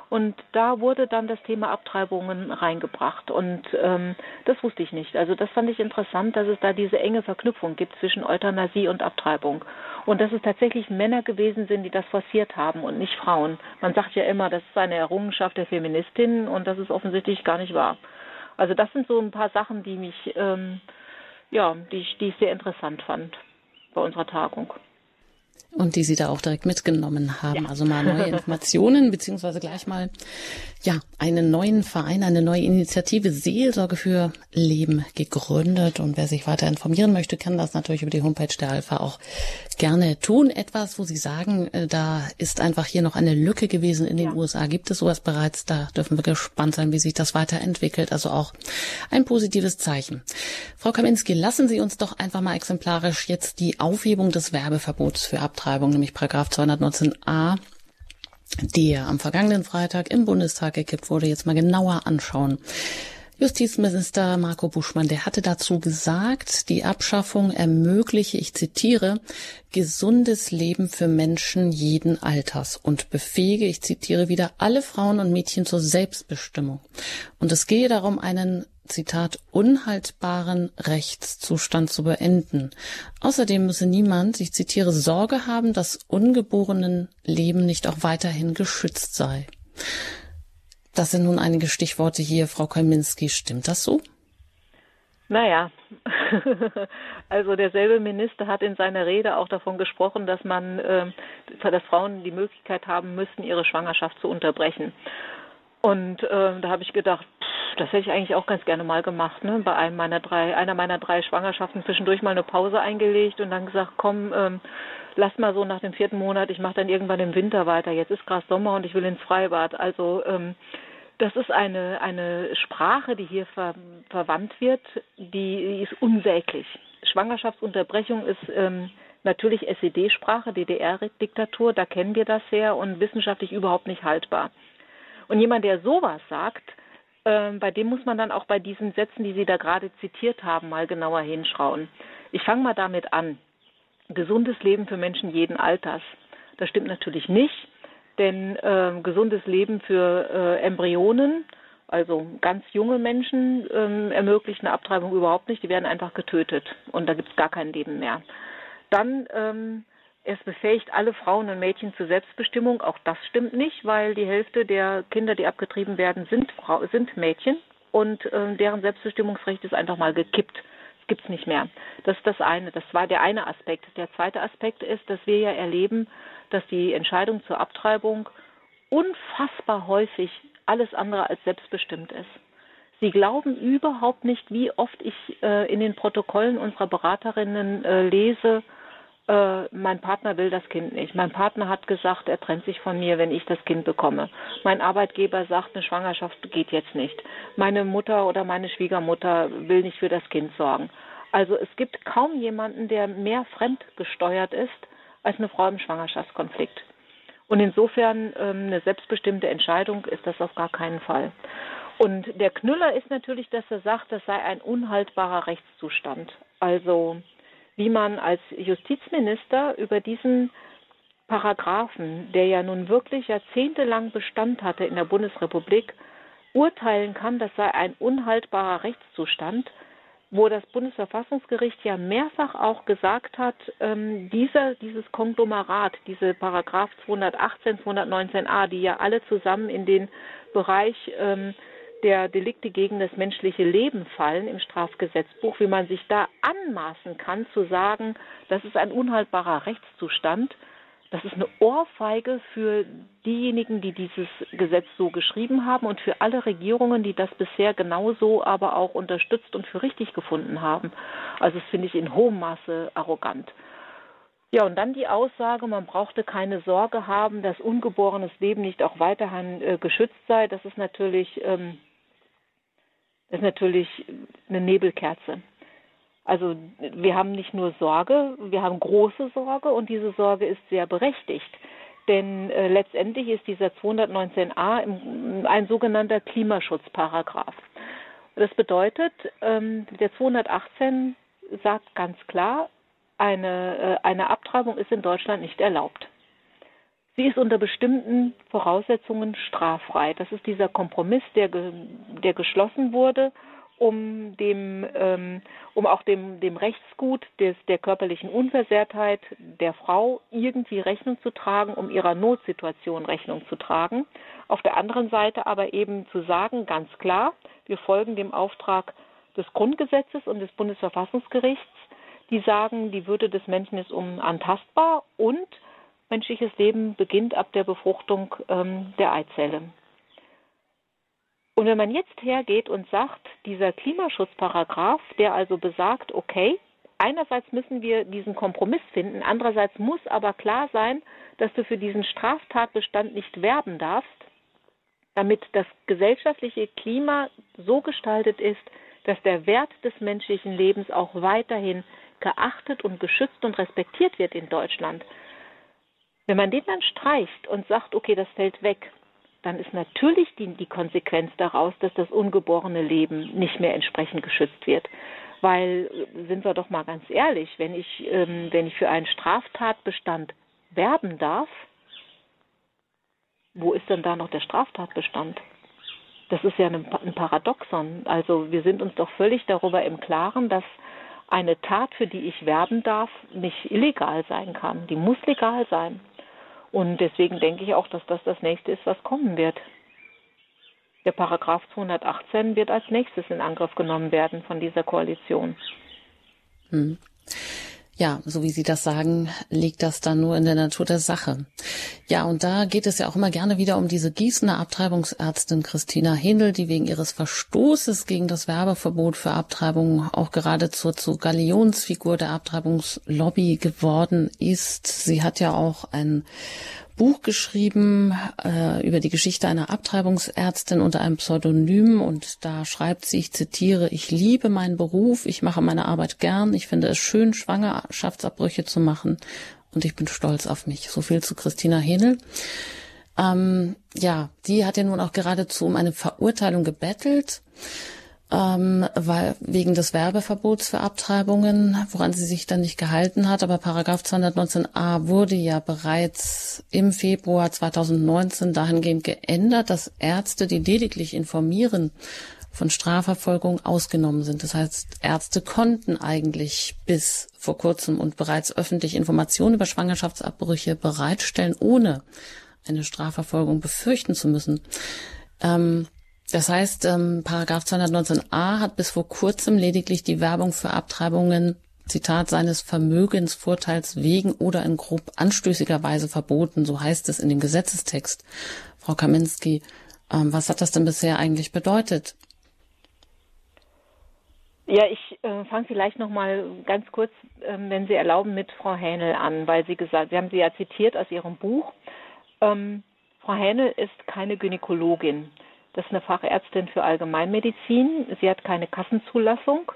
Und da wurde dann das Thema Abtreibungen reingebracht. Und ähm, das wusste ich nicht. Also das fand ich interessant, dass es da diese enge Verknüpfung gibt zwischen Euthanasie und Abtreibung. Und dass es tatsächlich Männer gewesen sind, die das forciert haben und nicht Frauen. Man sagt ja immer, das ist eine Errungenschaft der Feministinnen und das ist offensichtlich gar nicht wahr. Also das sind so ein paar Sachen, die mich ähm, ja, die ich, die ich sehr interessant fand bei unserer Tagung. Und die Sie da auch direkt mitgenommen haben. Ja. Also mal neue Informationen, beziehungsweise gleich mal, ja, einen neuen Verein, eine neue Initiative Seelsorge für Leben gegründet. Und wer sich weiter informieren möchte, kann das natürlich über die Homepage der Alpha auch gerne tun. Etwas, wo Sie sagen, äh, da ist einfach hier noch eine Lücke gewesen in den ja. USA. Gibt es sowas bereits? Da dürfen wir gespannt sein, wie sich das weiterentwickelt. Also auch ein positives Zeichen. Frau Kaminski, lassen Sie uns doch einfach mal exemplarisch jetzt die Aufhebung des Werbeverbots für Abtreibung, nämlich Paragraph 219a der am vergangenen Freitag im Bundestag gekippt wurde, jetzt mal genauer anschauen. Justizminister Marco Buschmann, der hatte dazu gesagt, die Abschaffung ermögliche, ich zitiere, gesundes Leben für Menschen jeden Alters und befähige, ich zitiere wieder, alle Frauen und Mädchen zur Selbstbestimmung. Und es gehe darum, einen Zitat, unhaltbaren Rechtszustand zu beenden. Außerdem müsse niemand, ich zitiere, Sorge haben, dass ungeborenen Leben nicht auch weiterhin geschützt sei. Das sind nun einige Stichworte hier, Frau Kolminski. Stimmt das so? Naja, also derselbe Minister hat in seiner Rede auch davon gesprochen, dass man, äh, dass Frauen die Möglichkeit haben müssten, ihre Schwangerschaft zu unterbrechen. Und äh, da habe ich gedacht, pff, das hätte ich eigentlich auch ganz gerne mal gemacht, ne? Bei einem meiner drei, einer meiner drei Schwangerschaften zwischendurch mal eine Pause eingelegt und dann gesagt, komm, ähm, lass mal so nach dem vierten Monat, ich mache dann irgendwann im Winter weiter. Jetzt ist gerade Sommer und ich will ins Freibad. Also ähm, das ist eine, eine Sprache, die hier ver, verwandt wird, die, die ist unsäglich. Schwangerschaftsunterbrechung ist ähm, natürlich SED-Sprache, DDR-Diktatur, da kennen wir das her und wissenschaftlich überhaupt nicht haltbar. Und jemand, der sowas sagt, äh, bei dem muss man dann auch bei diesen Sätzen, die Sie da gerade zitiert haben, mal genauer hinschauen. Ich fange mal damit an gesundes Leben für Menschen jeden Alters. Das stimmt natürlich nicht, denn äh, gesundes Leben für äh, Embryonen, also ganz junge Menschen, ähm, ermöglicht eine Abtreibung überhaupt nicht. Die werden einfach getötet und da gibt es gar kein Leben mehr. Dann ähm, es befähigt alle Frauen und Mädchen zur Selbstbestimmung. Auch das stimmt nicht, weil die Hälfte der Kinder, die abgetrieben werden, sind, Frau, sind Mädchen und äh, deren Selbstbestimmungsrecht ist einfach mal gekippt gibt es nicht mehr. Das ist das eine. Das war der eine Aspekt. Der zweite Aspekt ist, dass wir ja erleben, dass die Entscheidung zur Abtreibung unfassbar häufig alles andere als selbstbestimmt ist. Sie glauben überhaupt nicht, wie oft ich äh, in den Protokollen unserer Beraterinnen äh, lese, äh, mein Partner will das Kind nicht. Mein Partner hat gesagt, er trennt sich von mir, wenn ich das Kind bekomme. Mein Arbeitgeber sagt, eine Schwangerschaft geht jetzt nicht. Meine Mutter oder meine Schwiegermutter will nicht für das Kind sorgen. Also es gibt kaum jemanden, der mehr fremdgesteuert ist als eine Frau im Schwangerschaftskonflikt. Und insofern ähm, eine selbstbestimmte Entscheidung ist das auf gar keinen Fall. Und der Knüller ist natürlich, dass er sagt, das sei ein unhaltbarer Rechtszustand. Also wie man als Justizminister über diesen Paragraphen, der ja nun wirklich jahrzehntelang Bestand hatte in der Bundesrepublik, urteilen kann, das sei ein unhaltbarer Rechtszustand, wo das Bundesverfassungsgericht ja mehrfach auch gesagt hat, ähm, dieser, dieses Konglomerat, diese Paragraph 218, 219a, die ja alle zusammen in den Bereich ähm, der Delikte gegen das menschliche Leben fallen im Strafgesetzbuch, wie man sich da anmaßen kann zu sagen, das ist ein unhaltbarer Rechtszustand, das ist eine Ohrfeige für diejenigen, die dieses Gesetz so geschrieben haben und für alle Regierungen, die das bisher genauso aber auch unterstützt und für richtig gefunden haben. Also das finde ich in hohem Maße arrogant. Ja, und dann die Aussage, man brauchte keine Sorge haben, dass ungeborenes Leben nicht auch weiterhin äh, geschützt sei. Das ist natürlich, ähm, das ist natürlich eine Nebelkerze. Also wir haben nicht nur Sorge, wir haben große Sorge und diese Sorge ist sehr berechtigt. Denn äh, letztendlich ist dieser 219a im, ein sogenannter Klimaschutzparagraph. Das bedeutet, ähm, der 218 sagt ganz klar, eine, äh, eine Abtreibung ist in Deutschland nicht erlaubt. Sie ist unter bestimmten Voraussetzungen straffrei. Das ist dieser Kompromiss, der, der geschlossen wurde, um, dem, ähm, um auch dem, dem Rechtsgut des, der körperlichen Unversehrtheit der Frau irgendwie Rechnung zu tragen, um ihrer Notsituation Rechnung zu tragen. Auf der anderen Seite aber eben zu sagen, ganz klar, wir folgen dem Auftrag des Grundgesetzes und des Bundesverfassungsgerichts die sagen, die Würde des Menschen ist unantastbar und menschliches Leben beginnt ab der Befruchtung ähm, der Eizelle. Und wenn man jetzt hergeht und sagt, dieser Klimaschutzparagraph, der also besagt, okay, einerseits müssen wir diesen Kompromiss finden, andererseits muss aber klar sein, dass du für diesen Straftatbestand nicht werben darfst, damit das gesellschaftliche Klima so gestaltet ist, dass der Wert des menschlichen Lebens auch weiterhin geachtet und geschützt und respektiert wird in Deutschland. Wenn man den dann streicht und sagt, okay, das fällt weg, dann ist natürlich die, die Konsequenz daraus, dass das ungeborene Leben nicht mehr entsprechend geschützt wird. Weil, sind wir doch mal ganz ehrlich, wenn ich, ähm, wenn ich für einen Straftatbestand werben darf, wo ist denn da noch der Straftatbestand? Das ist ja ein Paradoxon. Also wir sind uns doch völlig darüber im Klaren, dass eine Tat, für die ich werben darf, nicht illegal sein kann. Die muss legal sein. Und deswegen denke ich auch, dass das das nächste ist, was kommen wird. Der Paragraph 218 wird als nächstes in Angriff genommen werden von dieser Koalition. Hm. Ja, so wie Sie das sagen, liegt das dann nur in der Natur der Sache. Ja, und da geht es ja auch immer gerne wieder um diese Gießener Abtreibungsärztin Christina Hindel, die wegen ihres Verstoßes gegen das Werbeverbot für Abtreibung auch geradezu zur Galionsfigur der Abtreibungslobby geworden ist. Sie hat ja auch ein Buch geschrieben äh, über die Geschichte einer Abtreibungsärztin unter einem Pseudonym und da schreibt sie, ich zitiere, ich liebe meinen Beruf, ich mache meine Arbeit gern, ich finde es schön, Schwangerschaftsabbrüche zu machen und ich bin stolz auf mich. So viel zu Christina Henel. Ähm, ja, die hat ja nun auch geradezu um eine Verurteilung gebettelt ähm, weil wegen des Werbeverbots für Abtreibungen, woran sie sich dann nicht gehalten hat. Aber Paragraph 219a wurde ja bereits im Februar 2019 dahingehend geändert, dass Ärzte, die lediglich informieren, von Strafverfolgung ausgenommen sind. Das heißt, Ärzte konnten eigentlich bis vor kurzem und bereits öffentlich Informationen über Schwangerschaftsabbrüche bereitstellen, ohne eine Strafverfolgung befürchten zu müssen. Ähm, das heißt, ähm, Paragraph 219a hat bis vor kurzem lediglich die Werbung für Abtreibungen Zitat seines Vermögensvorteils wegen oder in grob anstößiger Weise verboten. So heißt es in dem Gesetzestext. Frau Kaminski, ähm, was hat das denn bisher eigentlich bedeutet? Ja, ich äh, fange vielleicht noch mal ganz kurz, äh, wenn Sie erlauben, mit Frau Hähnel an, weil Sie gesagt, Sie haben sie ja zitiert aus Ihrem Buch. Ähm, Frau Hähnel ist keine Gynäkologin. Das ist eine Fachärztin für Allgemeinmedizin. Sie hat keine Kassenzulassung.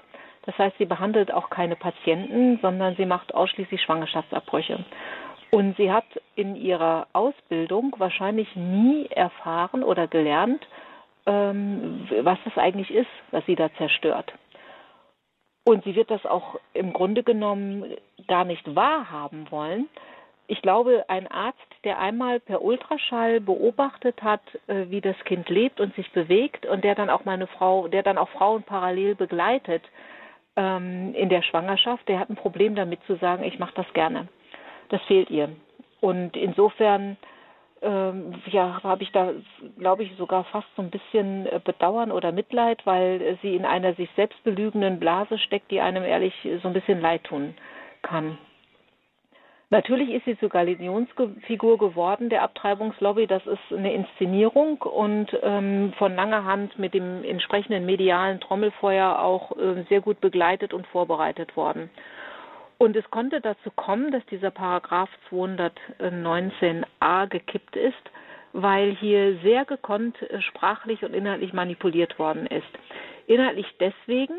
Das heißt, sie behandelt auch keine Patienten, sondern sie macht ausschließlich Schwangerschaftsabbrüche. Und sie hat in ihrer Ausbildung wahrscheinlich nie erfahren oder gelernt, ähm, was das eigentlich ist, was sie da zerstört. Und sie wird das auch im Grunde genommen gar nicht wahrhaben wollen, ich glaube, ein Arzt, der einmal per Ultraschall beobachtet hat, äh, wie das Kind lebt und sich bewegt und der dann auch meine Frau, der dann auch Frauen parallel begleitet ähm, in der Schwangerschaft, der hat ein Problem damit zu sagen, ich mache das gerne. Das fehlt ihr. Und insofern ähm, ja, habe ich da, glaube ich, sogar fast so ein bisschen äh, Bedauern oder Mitleid, weil sie in einer sich selbst belügenden Blase steckt, die einem ehrlich so ein bisschen leid tun kann. Natürlich ist sie zur Galionsfigur geworden, der Abtreibungslobby. Das ist eine Inszenierung und ähm, von langer Hand mit dem entsprechenden medialen Trommelfeuer auch äh, sehr gut begleitet und vorbereitet worden. Und es konnte dazu kommen, dass dieser Paragraph 219a gekippt ist, weil hier sehr gekonnt äh, sprachlich und inhaltlich manipuliert worden ist. Inhaltlich deswegen,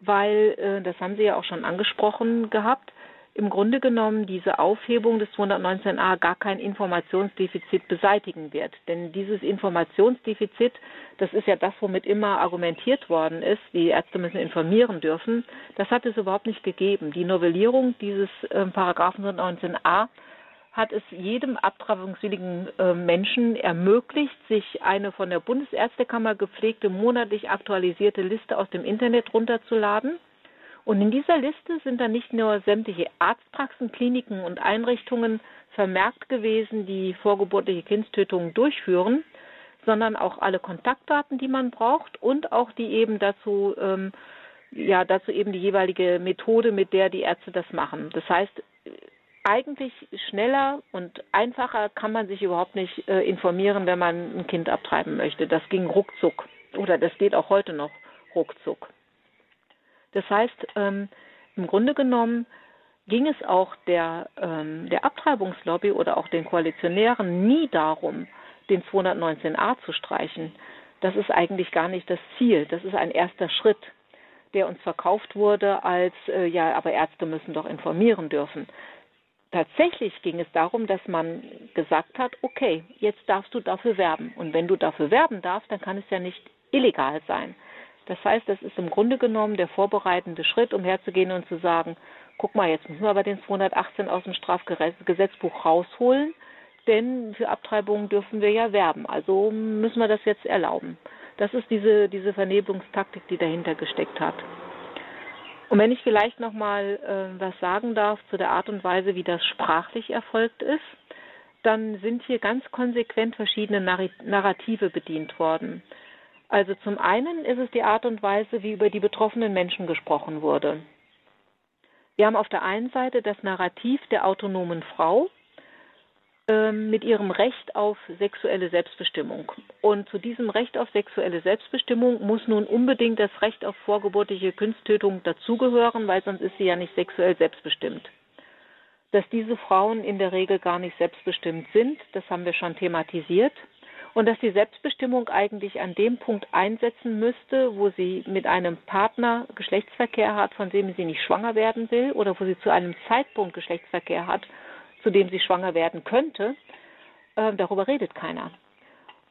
weil, äh, das haben Sie ja auch schon angesprochen gehabt, im Grunde genommen diese Aufhebung des 219a gar kein Informationsdefizit beseitigen wird. Denn dieses Informationsdefizit, das ist ja das, womit immer argumentiert worden ist, die Ärzte müssen informieren dürfen, das hat es überhaupt nicht gegeben. Die Novellierung dieses äh, Paragraphen 219a hat es jedem abtreibungswilligen äh, Menschen ermöglicht, sich eine von der Bundesärztekammer gepflegte monatlich aktualisierte Liste aus dem Internet runterzuladen und in dieser Liste sind dann nicht nur sämtliche Arztpraxen, Kliniken und Einrichtungen vermerkt gewesen, die vorgeburtliche Kindstötungen durchführen, sondern auch alle Kontaktdaten, die man braucht und auch die eben dazu, ähm, ja, dazu eben die jeweilige Methode, mit der die Ärzte das machen. Das heißt, eigentlich schneller und einfacher kann man sich überhaupt nicht äh, informieren, wenn man ein Kind abtreiben möchte. Das ging ruckzuck oder das geht auch heute noch ruckzuck. Das heißt, ähm, im Grunde genommen ging es auch der, ähm, der Abtreibungslobby oder auch den Koalitionären nie darum, den 219a zu streichen. Das ist eigentlich gar nicht das Ziel. Das ist ein erster Schritt, der uns verkauft wurde als, äh, ja, aber Ärzte müssen doch informieren dürfen. Tatsächlich ging es darum, dass man gesagt hat, okay, jetzt darfst du dafür werben. Und wenn du dafür werben darfst, dann kann es ja nicht illegal sein. Das heißt, das ist im Grunde genommen der vorbereitende Schritt, um herzugehen und zu sagen, guck mal, jetzt müssen wir aber den 218 aus dem Strafgesetzbuch rausholen, denn für Abtreibungen dürfen wir ja werben. Also müssen wir das jetzt erlauben. Das ist diese, diese Vernebelungstaktik, die dahinter gesteckt hat. Und wenn ich vielleicht noch mal äh, was sagen darf zu der Art und Weise, wie das sprachlich erfolgt ist, dann sind hier ganz konsequent verschiedene Narrative bedient worden. Also zum einen ist es die Art und Weise, wie über die betroffenen Menschen gesprochen wurde. Wir haben auf der einen Seite das Narrativ der autonomen Frau äh, mit ihrem Recht auf sexuelle Selbstbestimmung. Und zu diesem Recht auf sexuelle Selbstbestimmung muss nun unbedingt das Recht auf vorgeburtliche Kunsttötung dazugehören, weil sonst ist sie ja nicht sexuell selbstbestimmt. Dass diese Frauen in der Regel gar nicht selbstbestimmt sind, das haben wir schon thematisiert und dass die Selbstbestimmung eigentlich an dem Punkt einsetzen müsste, wo sie mit einem Partner Geschlechtsverkehr hat, von dem sie nicht schwanger werden will oder wo sie zu einem Zeitpunkt Geschlechtsverkehr hat, zu dem sie schwanger werden könnte, äh, darüber redet keiner.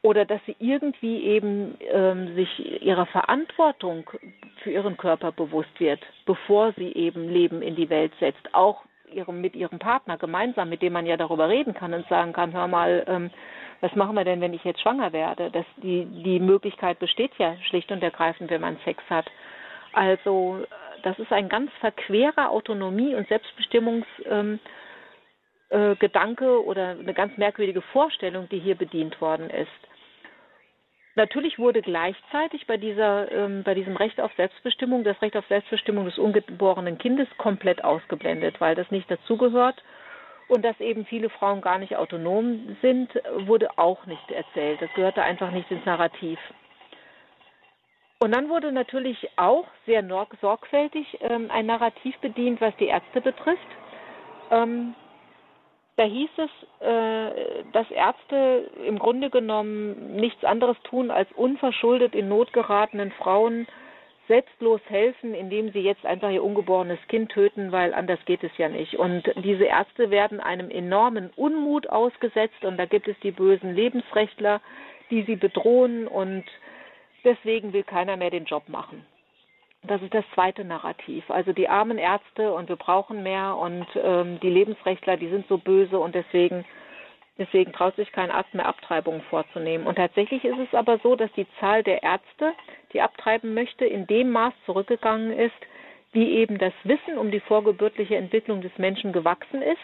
Oder dass sie irgendwie eben ähm, sich ihrer Verantwortung für ihren Körper bewusst wird, bevor sie eben Leben in die Welt setzt, auch ihrem, mit ihrem Partner gemeinsam, mit dem man ja darüber reden kann und sagen kann, hör mal, ähm, was machen wir denn, wenn ich jetzt schwanger werde? Das, die, die Möglichkeit besteht ja schlicht und ergreifend, wenn man Sex hat. Also das ist ein ganz verquerer Autonomie- und Selbstbestimmungsgedanke ähm, äh, oder eine ganz merkwürdige Vorstellung, die hier bedient worden ist. Natürlich wurde gleichzeitig bei, dieser, ähm, bei diesem Recht auf Selbstbestimmung das Recht auf Selbstbestimmung des ungeborenen Kindes komplett ausgeblendet, weil das nicht dazugehört und dass eben viele Frauen gar nicht autonom sind, wurde auch nicht erzählt. Das gehörte einfach nicht ins Narrativ. Und dann wurde natürlich auch sehr sorgfältig ähm, ein Narrativ bedient, was die Ärzte betrifft. Ähm, da hieß es, äh, dass Ärzte im Grunde genommen nichts anderes tun, als unverschuldet in Not geratenen Frauen selbstlos helfen, indem sie jetzt einfach ihr ungeborenes Kind töten, weil anders geht es ja nicht. Und diese Ärzte werden einem enormen Unmut ausgesetzt und da gibt es die bösen Lebensrechtler, die sie bedrohen und deswegen will keiner mehr den Job machen. Das ist das zweite Narrativ. Also die armen Ärzte und wir brauchen mehr und ähm, die Lebensrechtler, die sind so böse und deswegen Deswegen traut sich kein Arzt mehr, Abtreibungen vorzunehmen. Und tatsächlich ist es aber so, dass die Zahl der Ärzte, die abtreiben möchte, in dem Maß zurückgegangen ist, wie eben das Wissen um die vorgeburtliche Entwicklung des Menschen gewachsen ist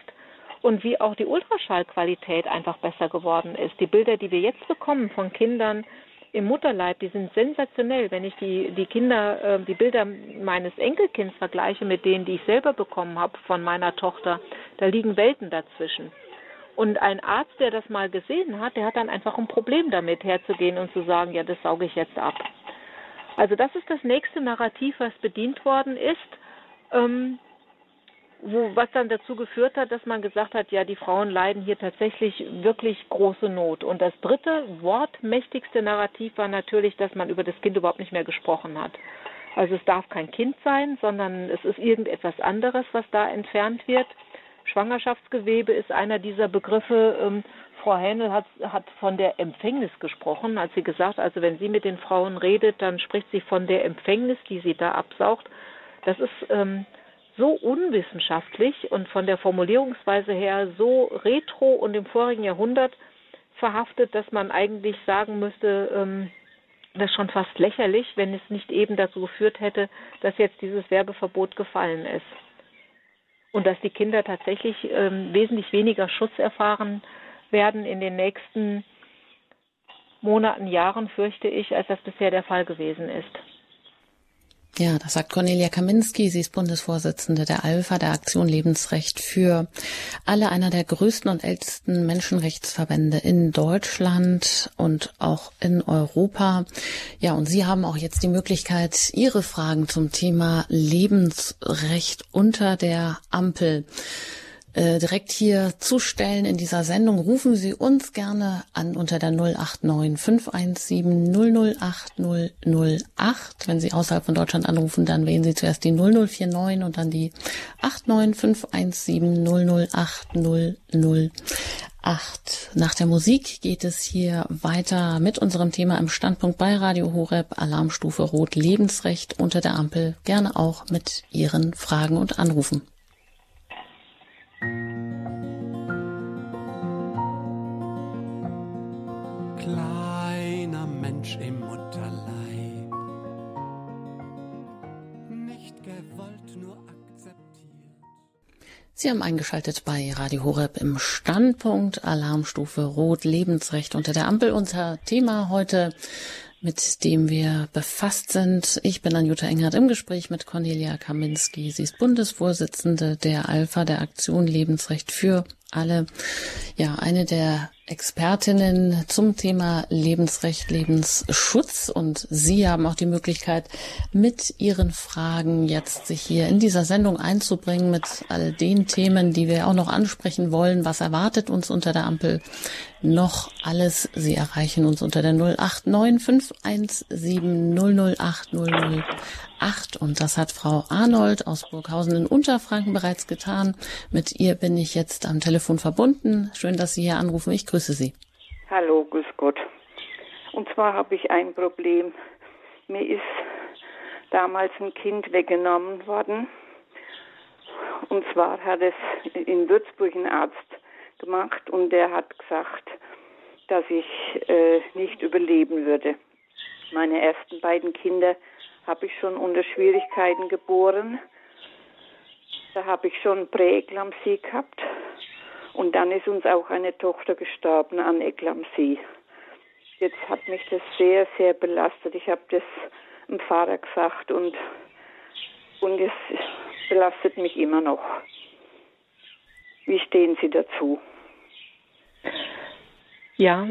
und wie auch die Ultraschallqualität einfach besser geworden ist. Die Bilder, die wir jetzt bekommen von Kindern im Mutterleib, die sind sensationell. Wenn ich die, die Kinder, äh, die Bilder meines Enkelkinds vergleiche mit denen, die ich selber bekommen habe von meiner Tochter, da liegen Welten dazwischen. Und ein Arzt, der das mal gesehen hat, der hat dann einfach ein Problem damit, herzugehen und zu sagen, ja, das sauge ich jetzt ab. Also das ist das nächste Narrativ, was bedient worden ist. Ähm, wo, was dann dazu geführt hat, dass man gesagt hat, ja, die Frauen leiden hier tatsächlich wirklich große Not. Und das dritte, wortmächtigste Narrativ war natürlich, dass man über das Kind überhaupt nicht mehr gesprochen hat. Also es darf kein Kind sein, sondern es ist irgendetwas anderes, was da entfernt wird. Schwangerschaftsgewebe ist einer dieser Begriffe. Ähm, Frau Hähnel hat, hat von der Empfängnis gesprochen, als sie gesagt, also wenn sie mit den Frauen redet, dann spricht sie von der Empfängnis, die sie da absaugt. Das ist ähm, so unwissenschaftlich und von der Formulierungsweise her so retro und im vorigen Jahrhundert verhaftet, dass man eigentlich sagen müsste, ähm, das ist schon fast lächerlich, wenn es nicht eben dazu geführt hätte, dass jetzt dieses Werbeverbot gefallen ist. Und dass die Kinder tatsächlich ähm, wesentlich weniger Schutz erfahren werden in den nächsten Monaten, Jahren, fürchte ich, als das bisher der Fall gewesen ist. Ja, das sagt Cornelia Kaminski. Sie ist Bundesvorsitzende der Alpha, der Aktion Lebensrecht für alle, einer der größten und ältesten Menschenrechtsverbände in Deutschland und auch in Europa. Ja, und Sie haben auch jetzt die Möglichkeit, Ihre Fragen zum Thema Lebensrecht unter der Ampel äh, direkt hier zustellen in dieser Sendung, rufen Sie uns gerne an unter der 089 517 008 008. Wenn Sie außerhalb von Deutschland anrufen, dann wählen Sie zuerst die 0049 und dann die 89 517 008 008. Nach der Musik geht es hier weiter mit unserem Thema im Standpunkt bei Radio Horeb, Alarmstufe Rot, Lebensrecht unter der Ampel. Gerne auch mit Ihren Fragen und Anrufen. Kleiner Mensch im Mutterleib, nicht gewollt, nur akzeptiert. Sie haben eingeschaltet bei Radio Horeb im Standpunkt Alarmstufe Rot Lebensrecht unter der Ampel. Unser Thema heute mit dem wir befasst sind. Ich bin Anjuta Engert im Gespräch mit Cornelia Kaminski. Sie ist Bundesvorsitzende der Alpha der Aktion Lebensrecht für alle. Ja, eine der Expertinnen zum Thema Lebensrecht, Lebensschutz. Und Sie haben auch die Möglichkeit, mit Ihren Fragen jetzt sich hier in dieser Sendung einzubringen mit all den Themen, die wir auch noch ansprechen wollen. Was erwartet uns unter der Ampel noch alles? Sie erreichen uns unter der 089517 008 008. Und das hat Frau Arnold aus Burghausen in Unterfranken bereits getan. Mit ihr bin ich jetzt am Telefon verbunden. Schön, dass Sie hier anrufen. Ich grüße Sie. Hallo, grüß Gott. Und zwar habe ich ein Problem. Mir ist damals ein Kind weggenommen worden. Und zwar hat es in Würzburg ein Arzt gemacht und der hat gesagt, dass ich äh, nicht überleben würde. Meine ersten beiden Kinder habe ich schon unter Schwierigkeiten geboren. Da habe ich schon Präeklampsie gehabt und dann ist uns auch eine Tochter gestorben an Eklampsie. Jetzt hat mich das sehr, sehr belastet. Ich habe das dem Vater gesagt und, und es belastet mich immer noch. Wie stehen Sie dazu? Ja,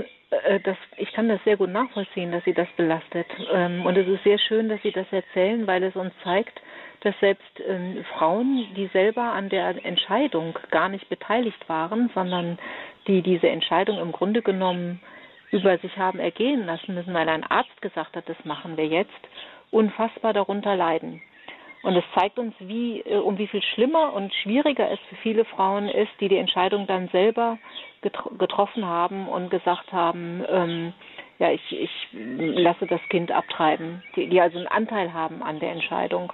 das, ich kann das sehr gut nachvollziehen, dass Sie das belastet. Ähm, und es ist sehr schön, dass Sie das erzählen, weil es uns zeigt, dass selbst äh, Frauen, die selber an der Entscheidung gar nicht beteiligt waren, sondern die diese Entscheidung im Grunde genommen über sich haben ergehen lassen müssen, weil ein Arzt gesagt hat, das machen wir jetzt, unfassbar darunter leiden. Und es zeigt uns, wie äh, um wie viel schlimmer und schwieriger es für viele Frauen ist, die die Entscheidung dann selber getro getroffen haben und gesagt haben, ähm, ja, ich, ich lasse das Kind abtreiben, die, die also einen Anteil haben an der Entscheidung.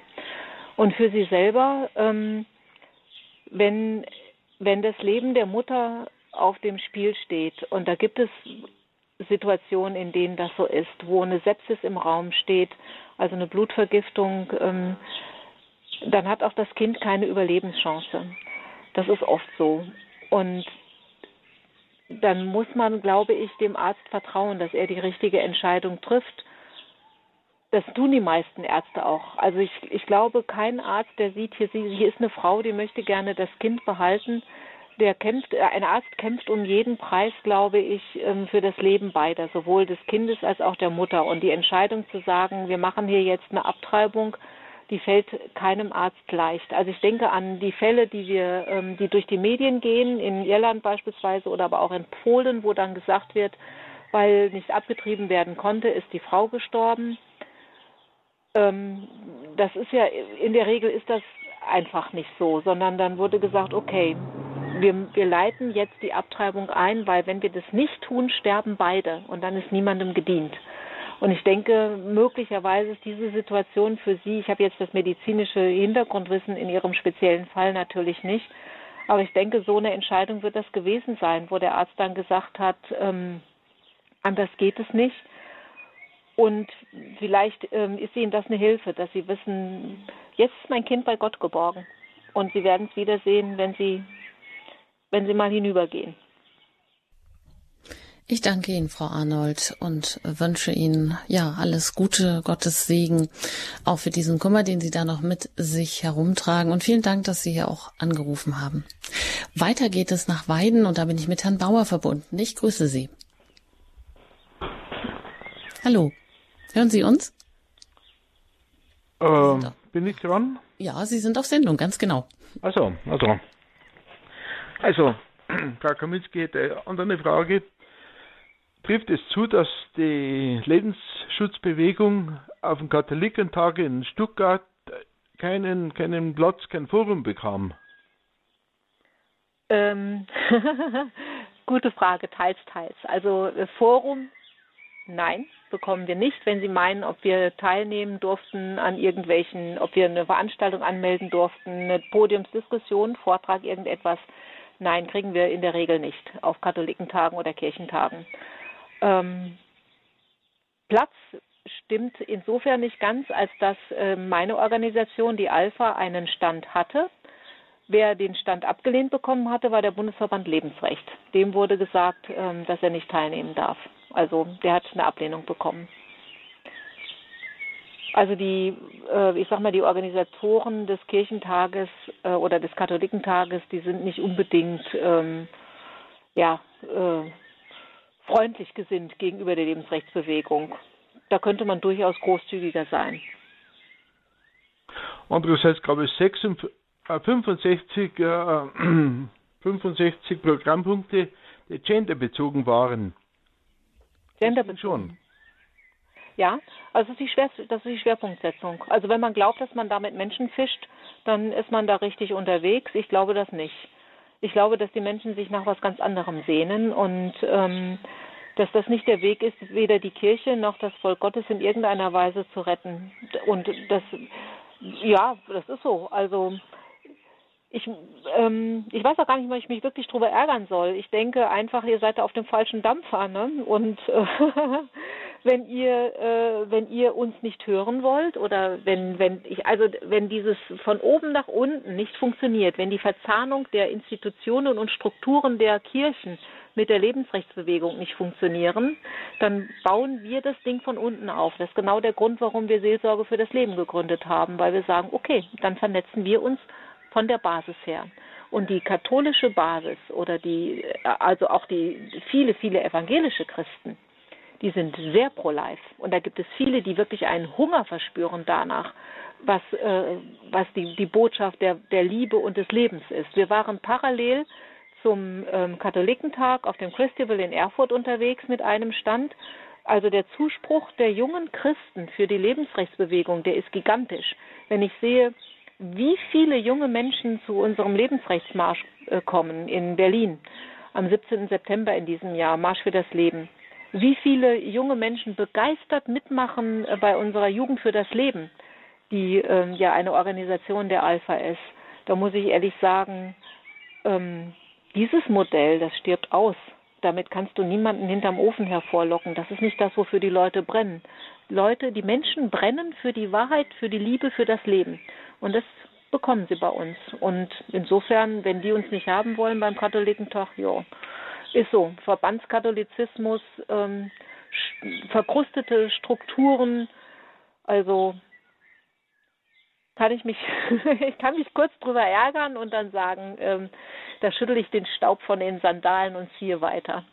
Und für sie selber, ähm, wenn, wenn das Leben der Mutter auf dem Spiel steht, und da gibt es Situationen, in denen das so ist, wo eine Sepsis im Raum steht, also eine Blutvergiftung, ähm, dann hat auch das Kind keine Überlebenschance. Das ist oft so. Und dann muss man, glaube ich, dem Arzt vertrauen, dass er die richtige Entscheidung trifft. Das tun die meisten Ärzte auch. Also ich, ich glaube, kein Arzt, der sieht, hier, hier ist eine Frau, die möchte gerne das Kind behalten, der kämpft, äh, ein Arzt kämpft um jeden Preis, glaube ich, ähm, für das Leben beider, sowohl des Kindes als auch der Mutter. Und die Entscheidung zu sagen, wir machen hier jetzt eine Abtreibung, die fällt keinem Arzt leicht. Also ich denke an die Fälle, die wir, ähm, die durch die Medien gehen, in Irland beispielsweise oder aber auch in Polen, wo dann gesagt wird, weil nicht abgetrieben werden konnte, ist die Frau gestorben. Ähm, das ist ja in der Regel ist das einfach nicht so, sondern dann wurde gesagt, okay, wir, wir leiten jetzt die Abtreibung ein, weil wenn wir das nicht tun, sterben beide und dann ist niemandem gedient. Und ich denke, möglicherweise ist diese Situation für Sie, ich habe jetzt das medizinische Hintergrundwissen in Ihrem speziellen Fall natürlich nicht, aber ich denke, so eine Entscheidung wird das gewesen sein, wo der Arzt dann gesagt hat, ähm, anders geht es nicht. Und vielleicht ähm, ist Ihnen das eine Hilfe, dass Sie wissen, jetzt ist mein Kind bei Gott geborgen. Und Sie werden es wiedersehen, wenn Sie, wenn Sie mal hinübergehen. Ich danke Ihnen, Frau Arnold, und wünsche Ihnen ja alles Gute, Gottes Segen, auch für diesen Kummer, den Sie da noch mit sich herumtragen. Und vielen Dank, dass Sie hier auch angerufen haben. Weiter geht es nach Weiden und da bin ich mit Herrn Bauer verbunden. Ich grüße Sie. Hallo, hören Sie uns? Ähm, bin ich dran? Ja, Sie sind auf Sendung, ganz genau. Also, also. Also, Frau Kaminski hätte andere Frage trifft es zu, dass die Lebensschutzbewegung auf dem Katholikentag in Stuttgart keinen, keinen Platz, kein Forum bekam? Ähm, gute Frage, teils, teils. Also äh, Forum, nein, bekommen wir nicht. Wenn Sie meinen, ob wir teilnehmen durften an irgendwelchen, ob wir eine Veranstaltung anmelden durften, eine Podiumsdiskussion, Vortrag, irgendetwas, nein, kriegen wir in der Regel nicht auf Katholikentagen oder Kirchentagen. Ähm, Platz stimmt insofern nicht ganz, als dass äh, meine Organisation, die Alpha, einen Stand hatte. Wer den Stand abgelehnt bekommen hatte, war der Bundesverband Lebensrecht. Dem wurde gesagt, ähm, dass er nicht teilnehmen darf. Also der hat eine Ablehnung bekommen. Also die, äh, ich sag mal, die Organisatoren des Kirchentages äh, oder des Katholikentages, die sind nicht unbedingt ähm, ja, äh, freundlich gesinnt gegenüber der Lebensrechtsbewegung. Da könnte man durchaus großzügiger sein. Andererseits gab es 65, äh, 65, äh, 65 Programmpunkte, die genderbezogen waren. Genderbezogen? Schon. Ja, also das ist, die Schwer, das ist die Schwerpunktsetzung. Also wenn man glaubt, dass man damit Menschen fischt, dann ist man da richtig unterwegs. Ich glaube das nicht. Ich glaube, dass die Menschen sich nach was ganz anderem sehnen und ähm, dass das nicht der Weg ist, weder die Kirche noch das Volk Gottes in irgendeiner Weise zu retten. Und das, ja, das ist so. Also ich, ähm, ich weiß auch gar nicht, ob ich mich wirklich drüber ärgern soll. Ich denke einfach, ihr seid da auf dem falschen Dampfer, ne? Und äh, wenn ihr, äh, wenn ihr uns nicht hören wollt oder wenn, wenn ich, also wenn dieses von oben nach unten nicht funktioniert, wenn die Verzahnung der Institutionen und Strukturen der Kirchen mit der Lebensrechtsbewegung nicht funktionieren, dann bauen wir das Ding von unten auf. Das ist genau der Grund, warum wir Seelsorge für das Leben gegründet haben, weil wir sagen, okay, dann vernetzen wir uns von der Basis her. Und die katholische Basis oder die, also auch die viele, viele evangelische Christen, die sind sehr pro-life. Und da gibt es viele, die wirklich einen Hunger verspüren danach, was, äh, was die, die Botschaft der, der Liebe und des Lebens ist. Wir waren parallel zum ähm, Katholikentag auf dem Christival in Erfurt unterwegs mit einem Stand. Also der Zuspruch der jungen Christen für die Lebensrechtsbewegung, der ist gigantisch. Wenn ich sehe, wie viele junge Menschen zu unserem Lebensrechtsmarsch äh, kommen in Berlin am 17. September in diesem Jahr, Marsch für das Leben, wie viele junge Menschen begeistert mitmachen äh, bei unserer Jugend für das Leben, die äh, ja eine Organisation der Alpha ist. Da muss ich ehrlich sagen, ähm, dieses Modell, das stirbt aus. Damit kannst du niemanden hinterm Ofen hervorlocken. Das ist nicht das, wofür die Leute brennen. Leute, die Menschen brennen für die Wahrheit, für die Liebe, für das Leben. Und das bekommen sie bei uns. Und insofern, wenn die uns nicht haben wollen beim Katholikentag, ja, ist so. Verbandskatholizismus, ähm, verkrustete Strukturen, also kann ich mich, ich kann mich kurz drüber ärgern und dann sagen, ähm, da schüttel ich den Staub von den Sandalen und ziehe weiter.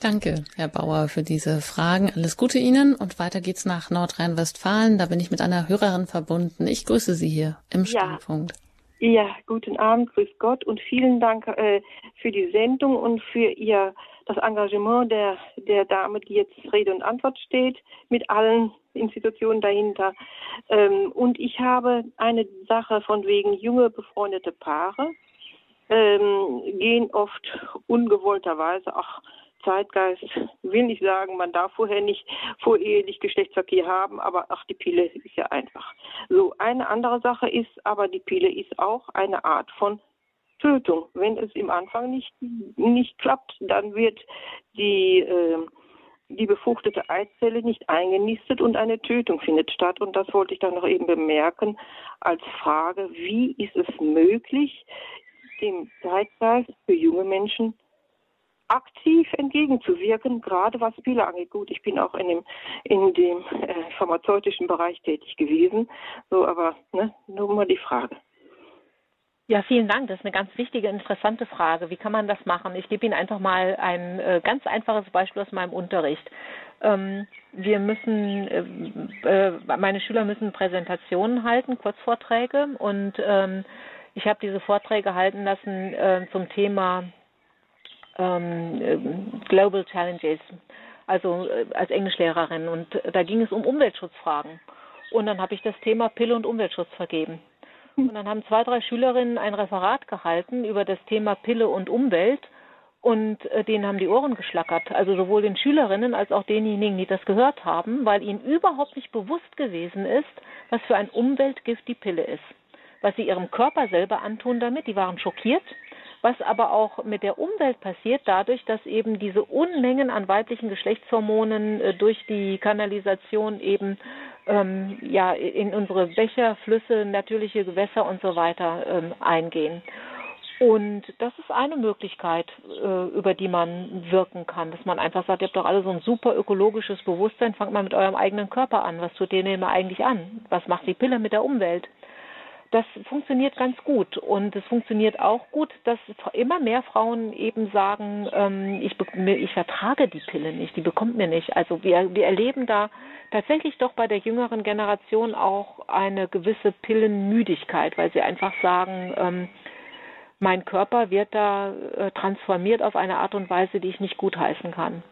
Danke, Herr Bauer, für diese Fragen. Alles Gute Ihnen und weiter geht's nach Nordrhein-Westfalen. Da bin ich mit einer Hörerin verbunden. Ich grüße Sie hier im Standpunkt. Ja, guten Abend, grüß Gott und vielen Dank äh, für die Sendung und für Ihr das Engagement der, der Dame, die jetzt Rede und Antwort steht, mit allen Institutionen dahinter. Ähm, und ich habe eine Sache von wegen junge befreundete Paare ähm, gehen oft ungewollterweise, ach, Zeitgeist will nicht sagen, man darf vorher nicht vorehelich Geschlechtsverkehr haben, aber ach, die Pille ist ja einfach. So, eine andere Sache ist, aber die Pille ist auch eine Art von Tötung. Wenn es im Anfang nicht, nicht klappt, dann wird die, äh, die befruchtete Eizelle nicht eingenistet und eine Tötung findet statt. Und das wollte ich dann noch eben bemerken als Frage, wie ist es möglich, dem Zeitgeist für junge Menschen aktiv entgegenzuwirken, gerade was Pille angeht. Gut, ich bin auch in dem, in dem äh, pharmazeutischen Bereich tätig gewesen, so, aber ne, nur mal die Frage. Ja, vielen Dank. Das ist eine ganz wichtige, interessante Frage. Wie kann man das machen? Ich gebe Ihnen einfach mal ein äh, ganz einfaches Beispiel aus meinem Unterricht. Ähm, wir müssen, äh, äh, meine Schüler müssen Präsentationen halten, Kurzvorträge und ähm, ich habe diese Vorträge halten lassen äh, zum Thema ähm, Global Challenges, also äh, als Englischlehrerin. Und da ging es um Umweltschutzfragen. Und dann habe ich das Thema Pille und Umweltschutz vergeben. Und dann haben zwei, drei Schülerinnen ein Referat gehalten über das Thema Pille und Umwelt und äh, denen haben die Ohren geschlackert. Also sowohl den Schülerinnen als auch denjenigen, die das gehört haben, weil ihnen überhaupt nicht bewusst gewesen ist, was für ein Umweltgift die Pille ist. Was sie ihrem Körper selber antun damit. Die waren schockiert was aber auch mit der Umwelt passiert, dadurch, dass eben diese Unmengen an weiblichen Geschlechtshormonen äh, durch die Kanalisation eben ähm, ja in unsere Becher, Flüsse, natürliche Gewässer und so weiter ähm, eingehen. Und das ist eine Möglichkeit, äh, über die man wirken kann, dass man einfach sagt, ihr habt doch alle so ein super ökologisches Bewusstsein, fangt mal mit eurem eigenen Körper an. Was tut ihr denn eigentlich an? Was macht die Pille mit der Umwelt? Das funktioniert ganz gut. Und es funktioniert auch gut, dass immer mehr Frauen eben sagen, ähm, ich, ich vertrage die Pille nicht, die bekommt mir nicht. Also wir, wir erleben da tatsächlich doch bei der jüngeren Generation auch eine gewisse Pillenmüdigkeit, weil sie einfach sagen, ähm, mein Körper wird da äh, transformiert auf eine Art und Weise, die ich nicht gutheißen kann.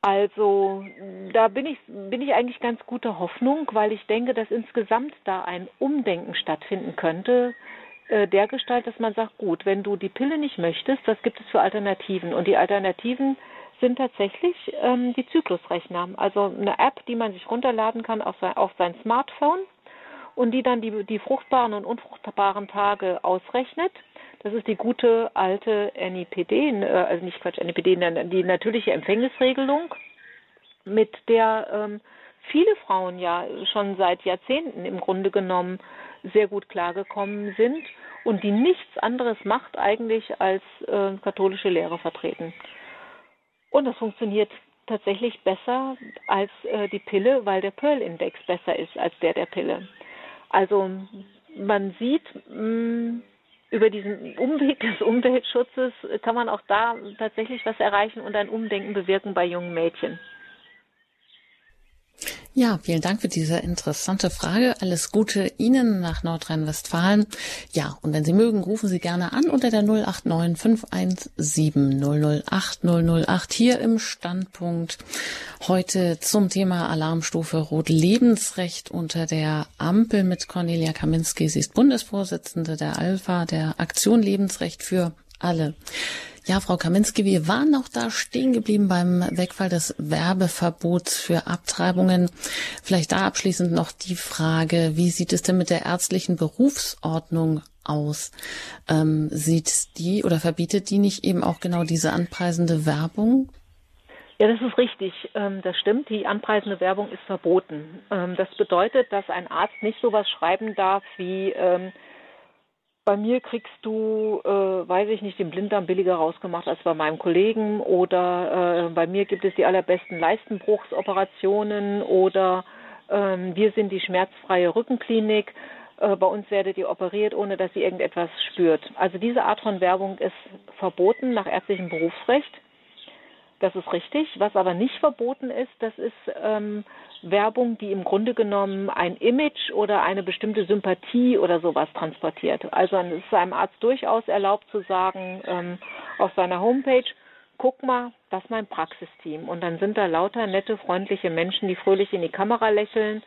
Also da bin ich, bin ich eigentlich ganz guter Hoffnung, weil ich denke, dass insgesamt da ein Umdenken stattfinden könnte, äh, der Gestalt, dass man sagt, gut, wenn du die Pille nicht möchtest, was gibt es für Alternativen? Und die Alternativen sind tatsächlich ähm, die Zyklusrechner, also eine App, die man sich runterladen kann auf sein, auf sein Smartphone und die dann die, die fruchtbaren und unfruchtbaren Tage ausrechnet das ist die gute alte NIPD, äh, also nicht Quatsch, NIPD, die natürliche Empfängnisregelung, mit der ähm, viele Frauen ja schon seit Jahrzehnten im Grunde genommen sehr gut klargekommen sind und die nichts anderes macht eigentlich als äh, katholische Lehre vertreten. Und das funktioniert tatsächlich besser als äh, die Pille, weil der Pearl-Index besser ist als der der Pille. Also man sieht, mh, mm, über diesen Umweg des Umweltschutzes kann man auch da tatsächlich was erreichen und ein Umdenken bewirken bei jungen Mädchen. Ja, vielen Dank für diese interessante Frage. Alles Gute Ihnen nach Nordrhein-Westfalen. Ja, und wenn Sie mögen, rufen Sie gerne an unter der 089 517 008 008 hier im Standpunkt. Heute zum Thema Alarmstufe Rot Lebensrecht unter der Ampel mit Cornelia Kaminski. Sie ist Bundesvorsitzende der Alpha, der Aktion Lebensrecht für alle. Ja, Frau Kaminski, wir waren noch da stehen geblieben beim Wegfall des Werbeverbots für Abtreibungen. Vielleicht da abschließend noch die Frage, wie sieht es denn mit der ärztlichen Berufsordnung aus? Ähm, sieht die oder verbietet die nicht eben auch genau diese anpreisende Werbung? Ja, das ist richtig. Ähm, das stimmt. Die anpreisende Werbung ist verboten. Ähm, das bedeutet, dass ein Arzt nicht sowas schreiben darf wie ähm, bei mir kriegst du, äh, weiß ich nicht, den Blinddarm billiger rausgemacht als bei meinem Kollegen oder äh, bei mir gibt es die allerbesten Leistenbruchsoperationen oder ähm, wir sind die schmerzfreie Rückenklinik. Äh, bei uns werdet ihr operiert, ohne dass ihr irgendetwas spürt. Also diese Art von Werbung ist verboten nach ärztlichem Berufsrecht. Das ist richtig. Was aber nicht verboten ist, das ist ähm, Werbung, die im Grunde genommen ein Image oder eine bestimmte Sympathie oder sowas transportiert. Also es ist einem Arzt durchaus erlaubt zu sagen ähm, auf seiner Homepage, guck mal, das ist mein Praxisteam. Und dann sind da lauter nette, freundliche Menschen, die fröhlich in die Kamera lächeln.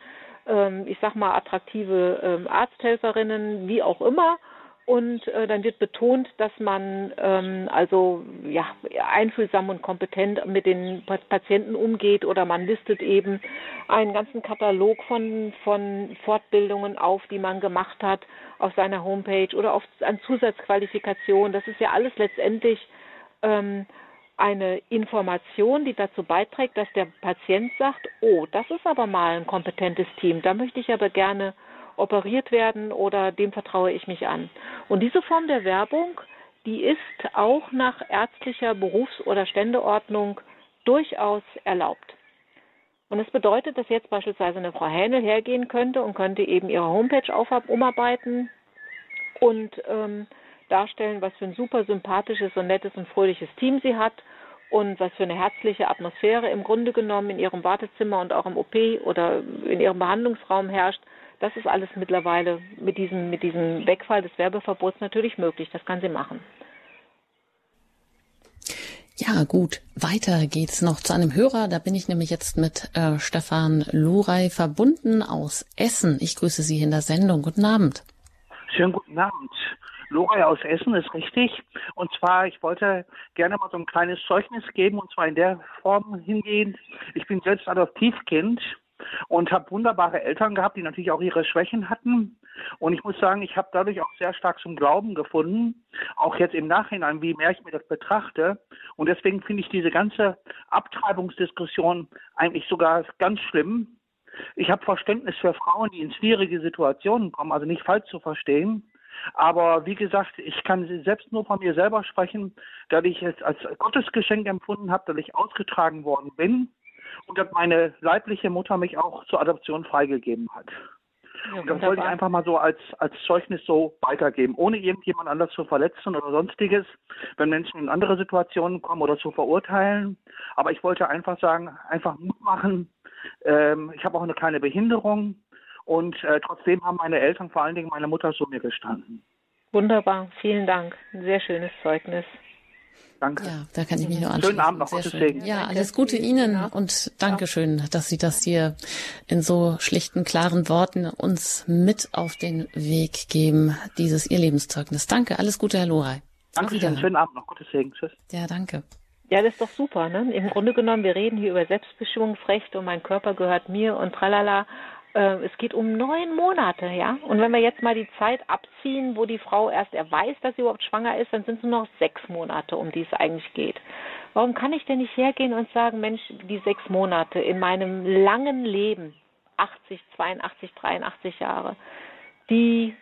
Ähm, ich sag mal attraktive ähm, Arzthelferinnen, wie auch immer und äh, dann wird betont, dass man ähm, also ja einfühlsam und kompetent mit den Patienten umgeht oder man listet eben einen ganzen Katalog von von Fortbildungen auf, die man gemacht hat auf seiner Homepage oder auf an Zusatzqualifikation. Das ist ja alles letztendlich ähm, eine Information, die dazu beiträgt, dass der Patient sagt, oh, das ist aber mal ein kompetentes Team, da möchte ich aber gerne operiert werden oder dem vertraue ich mich an. Und diese Form der Werbung, die ist auch nach ärztlicher Berufs- oder Ständeordnung durchaus erlaubt. Und das bedeutet, dass jetzt beispielsweise eine Frau Hähnel hergehen könnte und könnte eben ihre Homepage umarbeiten und ähm, darstellen, was für ein super sympathisches und nettes und fröhliches Team sie hat und was für eine herzliche Atmosphäre im Grunde genommen in ihrem Wartezimmer und auch im OP oder in ihrem Behandlungsraum herrscht. Das ist alles mittlerweile mit diesem, mit diesem Wegfall des Werbeverbots natürlich möglich. Das kann sie machen. Ja, gut. Weiter geht's noch zu einem Hörer. Da bin ich nämlich jetzt mit äh, Stefan Luray verbunden aus Essen. Ich grüße Sie in der Sendung. Guten Abend. Schönen guten Abend. Luray aus Essen ist richtig. Und zwar, ich wollte gerne mal so ein kleines Zeugnis geben, und zwar in der Form hingehend. Ich bin selbst Adoptivkind und habe wunderbare Eltern gehabt, die natürlich auch ihre Schwächen hatten. Und ich muss sagen, ich habe dadurch auch sehr stark zum Glauben gefunden, auch jetzt im Nachhinein, wie mehr ich mir das betrachte. Und deswegen finde ich diese ganze Abtreibungsdiskussion eigentlich sogar ganz schlimm. Ich habe Verständnis für Frauen, die in schwierige Situationen kommen, also nicht falsch zu verstehen. Aber wie gesagt, ich kann selbst nur von mir selber sprechen, dass ich es als Gottesgeschenk empfunden habe, dass ich ausgetragen worden bin und dass meine leibliche Mutter mich auch zur Adoption freigegeben hat. Ja, und das wollte ich einfach mal so als, als Zeugnis so weitergeben, ohne irgendjemand anders zu verletzen oder sonstiges, wenn Menschen in andere Situationen kommen oder zu verurteilen. Aber ich wollte einfach sagen, einfach Mut machen. Ähm, ich habe auch eine kleine Behinderung und äh, trotzdem haben meine Eltern, vor allen Dingen meine Mutter, zu mir gestanden. Wunderbar, vielen Dank. Ein sehr schönes Zeugnis. Danke. Ja, da kann ich mich nur anschließen. Schönen Abend noch. Sehr schön. Ja, alles Gute Ihnen und Dankeschön, dass Sie das hier in so schlichten, klaren Worten uns mit auf den Weg geben, dieses Ihr Lebenszeugnis. Danke, alles Gute, Herr Loray. Danke schön, schönen Abend noch. Gottes Segen. Tschüss. Ja, danke. Ja, das ist doch super. Ne? Im Grunde genommen, wir reden hier über Selbstbestimmungsrecht und mein Körper gehört mir und tralala. Äh, es geht um neun Monate, ja. Und wenn wir jetzt mal die Zeit abziehen, wo die Frau erst erweist, dass sie überhaupt schwanger ist, dann sind es nur noch sechs Monate, um die es eigentlich geht. Warum kann ich denn nicht hergehen und sagen, Mensch, die sechs Monate in meinem langen Leben, 80, 82, 83 Jahre, die,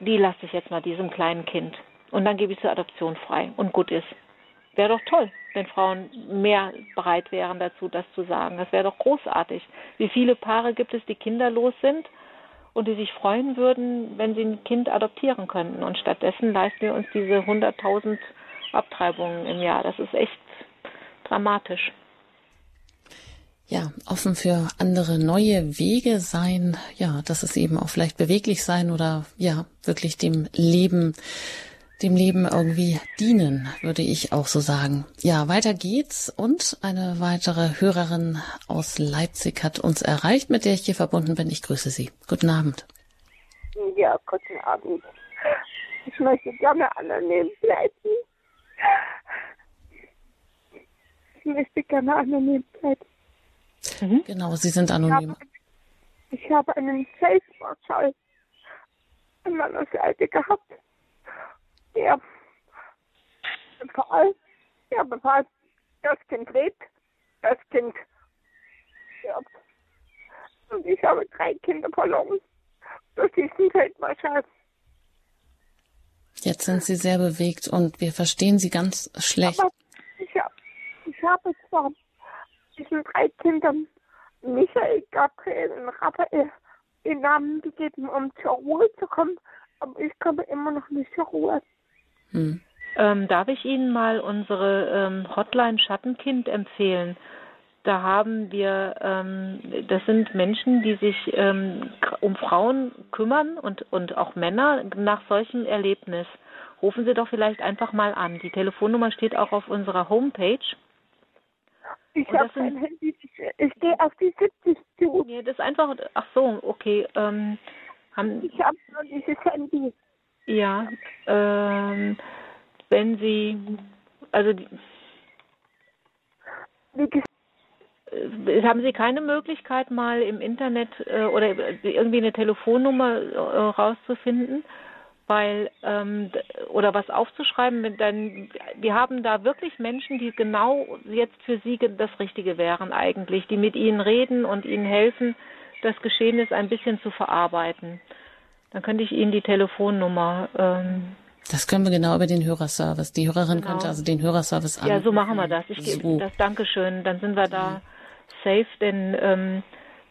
die lasse ich jetzt mal diesem kleinen Kind. Und dann gebe ich zur Adoption frei. Und gut ist. Wäre doch toll wenn Frauen mehr bereit wären dazu, das zu sagen. Das wäre doch großartig. Wie viele Paare gibt es, die kinderlos sind und die sich freuen würden, wenn sie ein Kind adoptieren könnten. Und stattdessen leisten wir uns diese 100.000 Abtreibungen im Jahr. Das ist echt dramatisch. Ja, offen für andere neue Wege sein, ja, dass es eben auch vielleicht beweglich sein oder ja, wirklich dem Leben dem Leben irgendwie dienen, würde ich auch so sagen. Ja, weiter geht's und eine weitere Hörerin aus Leipzig hat uns erreicht, mit der ich hier verbunden bin. Ich grüße Sie. Guten Abend. Ja, guten Abend. Ich möchte gerne anonym bleiben. Ich möchte gerne anonym bleiben. Mhm. Genau, Sie sind anonym. Ich habe, ich habe einen Selbstmordfall an meiner Seite gehabt der Fall, ja, bevor das Kind lebt, das Kind stirbt. Und ich habe drei Kinder verloren durch diesen Feldmarschall. Jetzt sind Sie sehr bewegt und wir verstehen Sie ganz schlecht. Aber ich, hab, ich habe zwar diesen drei Kindern Michael, Gabriel und Raphael den Namen gegeben, um zur Ruhe zu kommen, aber ich komme immer noch nicht zur Ruhe. Hm. Ähm, darf ich Ihnen mal unsere ähm, Hotline Schattenkind empfehlen? Da haben wir, ähm, das sind Menschen, die sich ähm, um Frauen kümmern und, und auch Männer nach solchem Erlebnis. Rufen Sie doch vielleicht einfach mal an. Die Telefonnummer steht auch auf unserer Homepage. Ich habe kein Handy. Ich gehe auf die 70 zu. Nee, das ist einfach, ach so, okay. Ähm, haben, ich habe nur dieses Handy. Ja, ähm, wenn Sie, also die, äh, haben Sie keine Möglichkeit, mal im Internet äh, oder irgendwie eine Telefonnummer äh, rauszufinden? Weil, ähm, oder was aufzuschreiben, denn wir haben da wirklich Menschen, die genau jetzt für Sie das Richtige wären eigentlich, die mit Ihnen reden und Ihnen helfen, das Geschehnis ein bisschen zu verarbeiten. Dann könnte ich Ihnen die Telefonnummer ähm, das können wir genau über den Hörerservice. Die Hörerin genau. könnte also den Hörerservice an. Ja, so machen wir das. Ich gebe so. das Dankeschön. Dann sind wir da safe, denn ähm,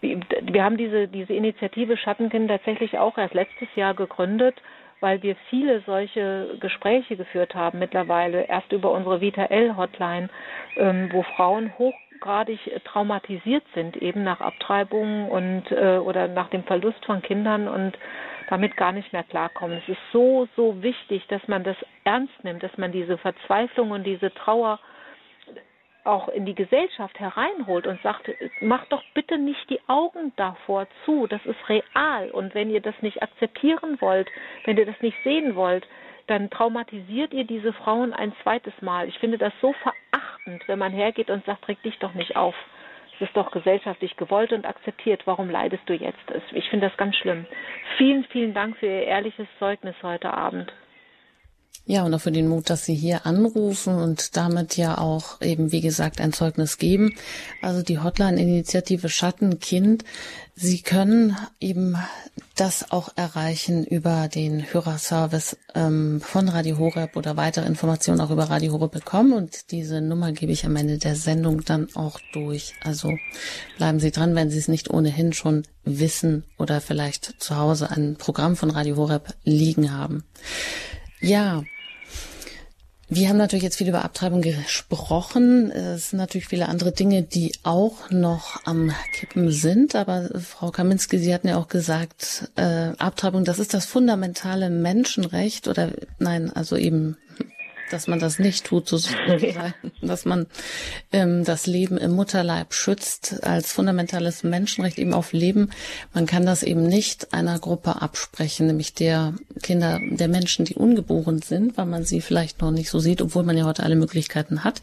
wir haben diese, diese Initiative Schattenkind tatsächlich auch erst letztes Jahr gegründet, weil wir viele solche Gespräche geführt haben mittlerweile, erst über unsere Vita L Hotline, ähm, wo Frauen hochgradig traumatisiert sind, eben nach Abtreibungen und äh, oder nach dem Verlust von Kindern und damit gar nicht mehr klarkommen. Es ist so, so wichtig, dass man das ernst nimmt, dass man diese Verzweiflung und diese Trauer auch in die Gesellschaft hereinholt und sagt, macht doch bitte nicht die Augen davor zu, das ist real. Und wenn ihr das nicht akzeptieren wollt, wenn ihr das nicht sehen wollt, dann traumatisiert ihr diese Frauen ein zweites Mal. Ich finde das so verachtend, wenn man hergeht und sagt, reg dich doch nicht auf. Ist doch gesellschaftlich gewollt und akzeptiert. Warum leidest du jetzt? Ich finde das ganz schlimm. Vielen, vielen Dank für Ihr ehrliches Zeugnis heute Abend. Ja, und auch für den Mut, dass Sie hier anrufen und damit ja auch eben, wie gesagt, ein Zeugnis geben. Also die Hotline-Initiative Schattenkind. Sie können eben das auch erreichen über den Hörerservice ähm, von Radio Horeb oder weitere Informationen auch über Radio Horeb bekommen. Und diese Nummer gebe ich am Ende der Sendung dann auch durch. Also bleiben Sie dran, wenn Sie es nicht ohnehin schon wissen oder vielleicht zu Hause ein Programm von Radio Horeb liegen haben. Ja, wir haben natürlich jetzt viel über Abtreibung gesprochen. Es sind natürlich viele andere Dinge, die auch noch am Kippen sind. Aber Frau Kaminski, Sie hatten ja auch gesagt, äh, Abtreibung, das ist das fundamentale Menschenrecht oder nein, also eben dass man das nicht tut, sozusagen, dass man ähm, das Leben im Mutterleib schützt als fundamentales Menschenrecht eben auf Leben. Man kann das eben nicht einer Gruppe absprechen, nämlich der Kinder, der Menschen, die ungeboren sind, weil man sie vielleicht noch nicht so sieht, obwohl man ja heute alle Möglichkeiten hat.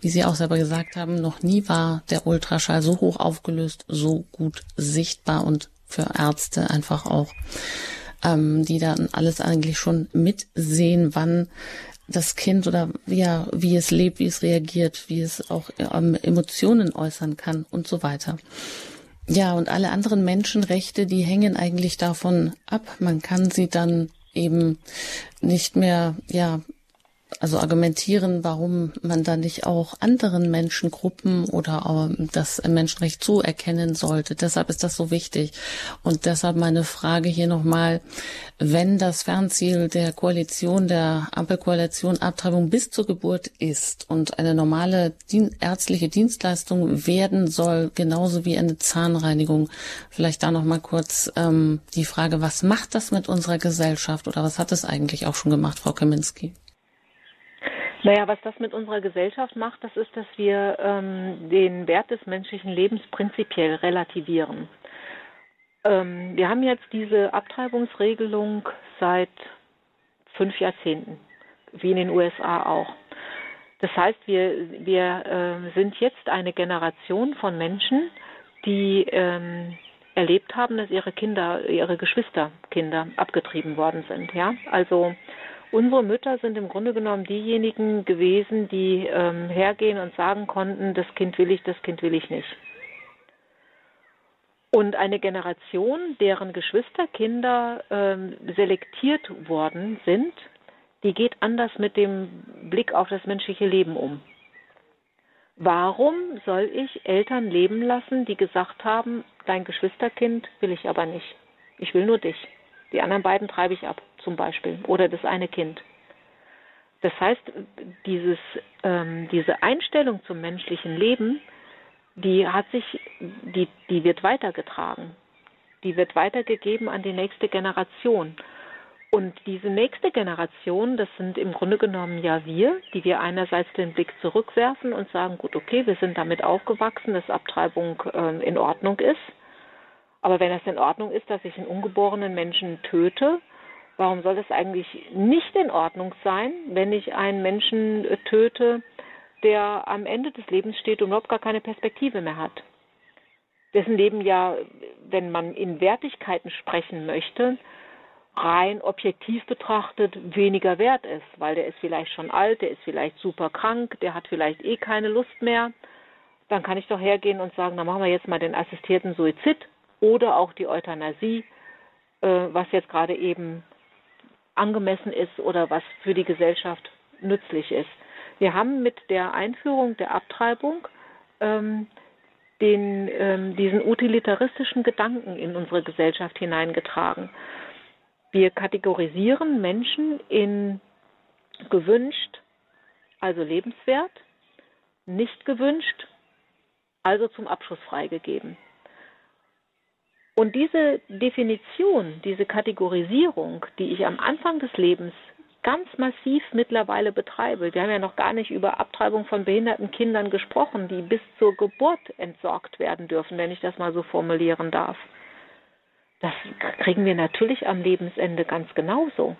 Wie Sie auch selber gesagt haben, noch nie war der Ultraschall so hoch aufgelöst, so gut sichtbar und für Ärzte einfach auch ähm, die dann alles eigentlich schon mitsehen, wann das Kind oder ja, wie es lebt, wie es reagiert, wie es auch ähm, Emotionen äußern kann und so weiter. Ja, und alle anderen Menschenrechte, die hängen eigentlich davon ab. Man kann sie dann eben nicht mehr, ja, also argumentieren, warum man da nicht auch anderen Menschengruppen oder das Menschenrecht zuerkennen sollte. Deshalb ist das so wichtig. Und deshalb meine Frage hier nochmal, wenn das Fernziel der Koalition, der Ampelkoalition Abtreibung bis zur Geburt ist und eine normale ärztliche Dienstleistung werden soll, genauso wie eine Zahnreinigung, vielleicht da nochmal kurz ähm, die Frage, was macht das mit unserer Gesellschaft oder was hat es eigentlich auch schon gemacht, Frau Kaminski? Naja, was das mit unserer Gesellschaft macht, das ist, dass wir ähm, den Wert des menschlichen Lebens prinzipiell relativieren. Ähm, wir haben jetzt diese Abtreibungsregelung seit fünf Jahrzehnten, wie in den USA auch. Das heißt, wir, wir äh, sind jetzt eine Generation von Menschen, die ähm, erlebt haben, dass ihre Kinder, ihre Geschwisterkinder abgetrieben worden sind. Ja, also unsere Mütter sind im Grunde genommen diejenigen gewesen, die ähm, hergehen und sagen konnten, das Kind will ich, das Kind will ich nicht. Und eine Generation, deren Geschwisterkinder ähm, selektiert worden sind, die geht anders mit dem Blick auf das menschliche Leben um. Warum soll ich Eltern leben lassen, die gesagt haben, dein Geschwisterkind will ich aber nicht. Ich will nur dich. Die anderen beiden treibe ich ab, zum Beispiel. Oder das eine Kind. Das heißt, dieses, ähm, diese Einstellung zum menschlichen Leben die hat sich, die, die wird weitergetragen. Die wird weitergegeben an die nächste Generation. Und diese nächste Generation, das sind im Grunde genommen ja wir, die wir einerseits den Blick zurückwerfen und sagen, gut, okay, wir sind damit aufgewachsen, dass Abtreibung ähm, in Ordnung ist. Aber wenn es in Ordnung ist, dass ich einen ungeborenen Menschen töte, warum soll es eigentlich nicht in Ordnung sein, wenn ich einen Menschen äh, töte, der am Ende des Lebens steht und überhaupt gar keine Perspektive mehr hat. Dessen Leben ja, wenn man in Wertigkeiten sprechen möchte, rein objektiv betrachtet weniger wert ist, weil der ist vielleicht schon alt, der ist vielleicht super krank, der hat vielleicht eh keine Lust mehr. Dann kann ich doch hergehen und sagen, dann machen wir jetzt mal den assistierten Suizid oder auch die Euthanasie, äh, was jetzt gerade eben angemessen ist oder was für die Gesellschaft nützlich ist. Wir haben mit der Einführung der Abtreibung ähm, den, ähm, diesen utilitaristischen Gedanken in unsere Gesellschaft hineingetragen. Wir kategorisieren Menschen in gewünscht, also lebenswert, nicht gewünscht, also zum Abschluss freigegeben. Und diese Definition, diese Kategorisierung, die ich am Anfang des Lebens ganz massiv mittlerweile betreibe. Wir haben ja noch gar nicht über Abtreibung von behinderten Kindern gesprochen, die bis zur Geburt entsorgt werden dürfen, wenn ich das mal so formulieren darf. Das kriegen wir natürlich am Lebensende ganz genauso.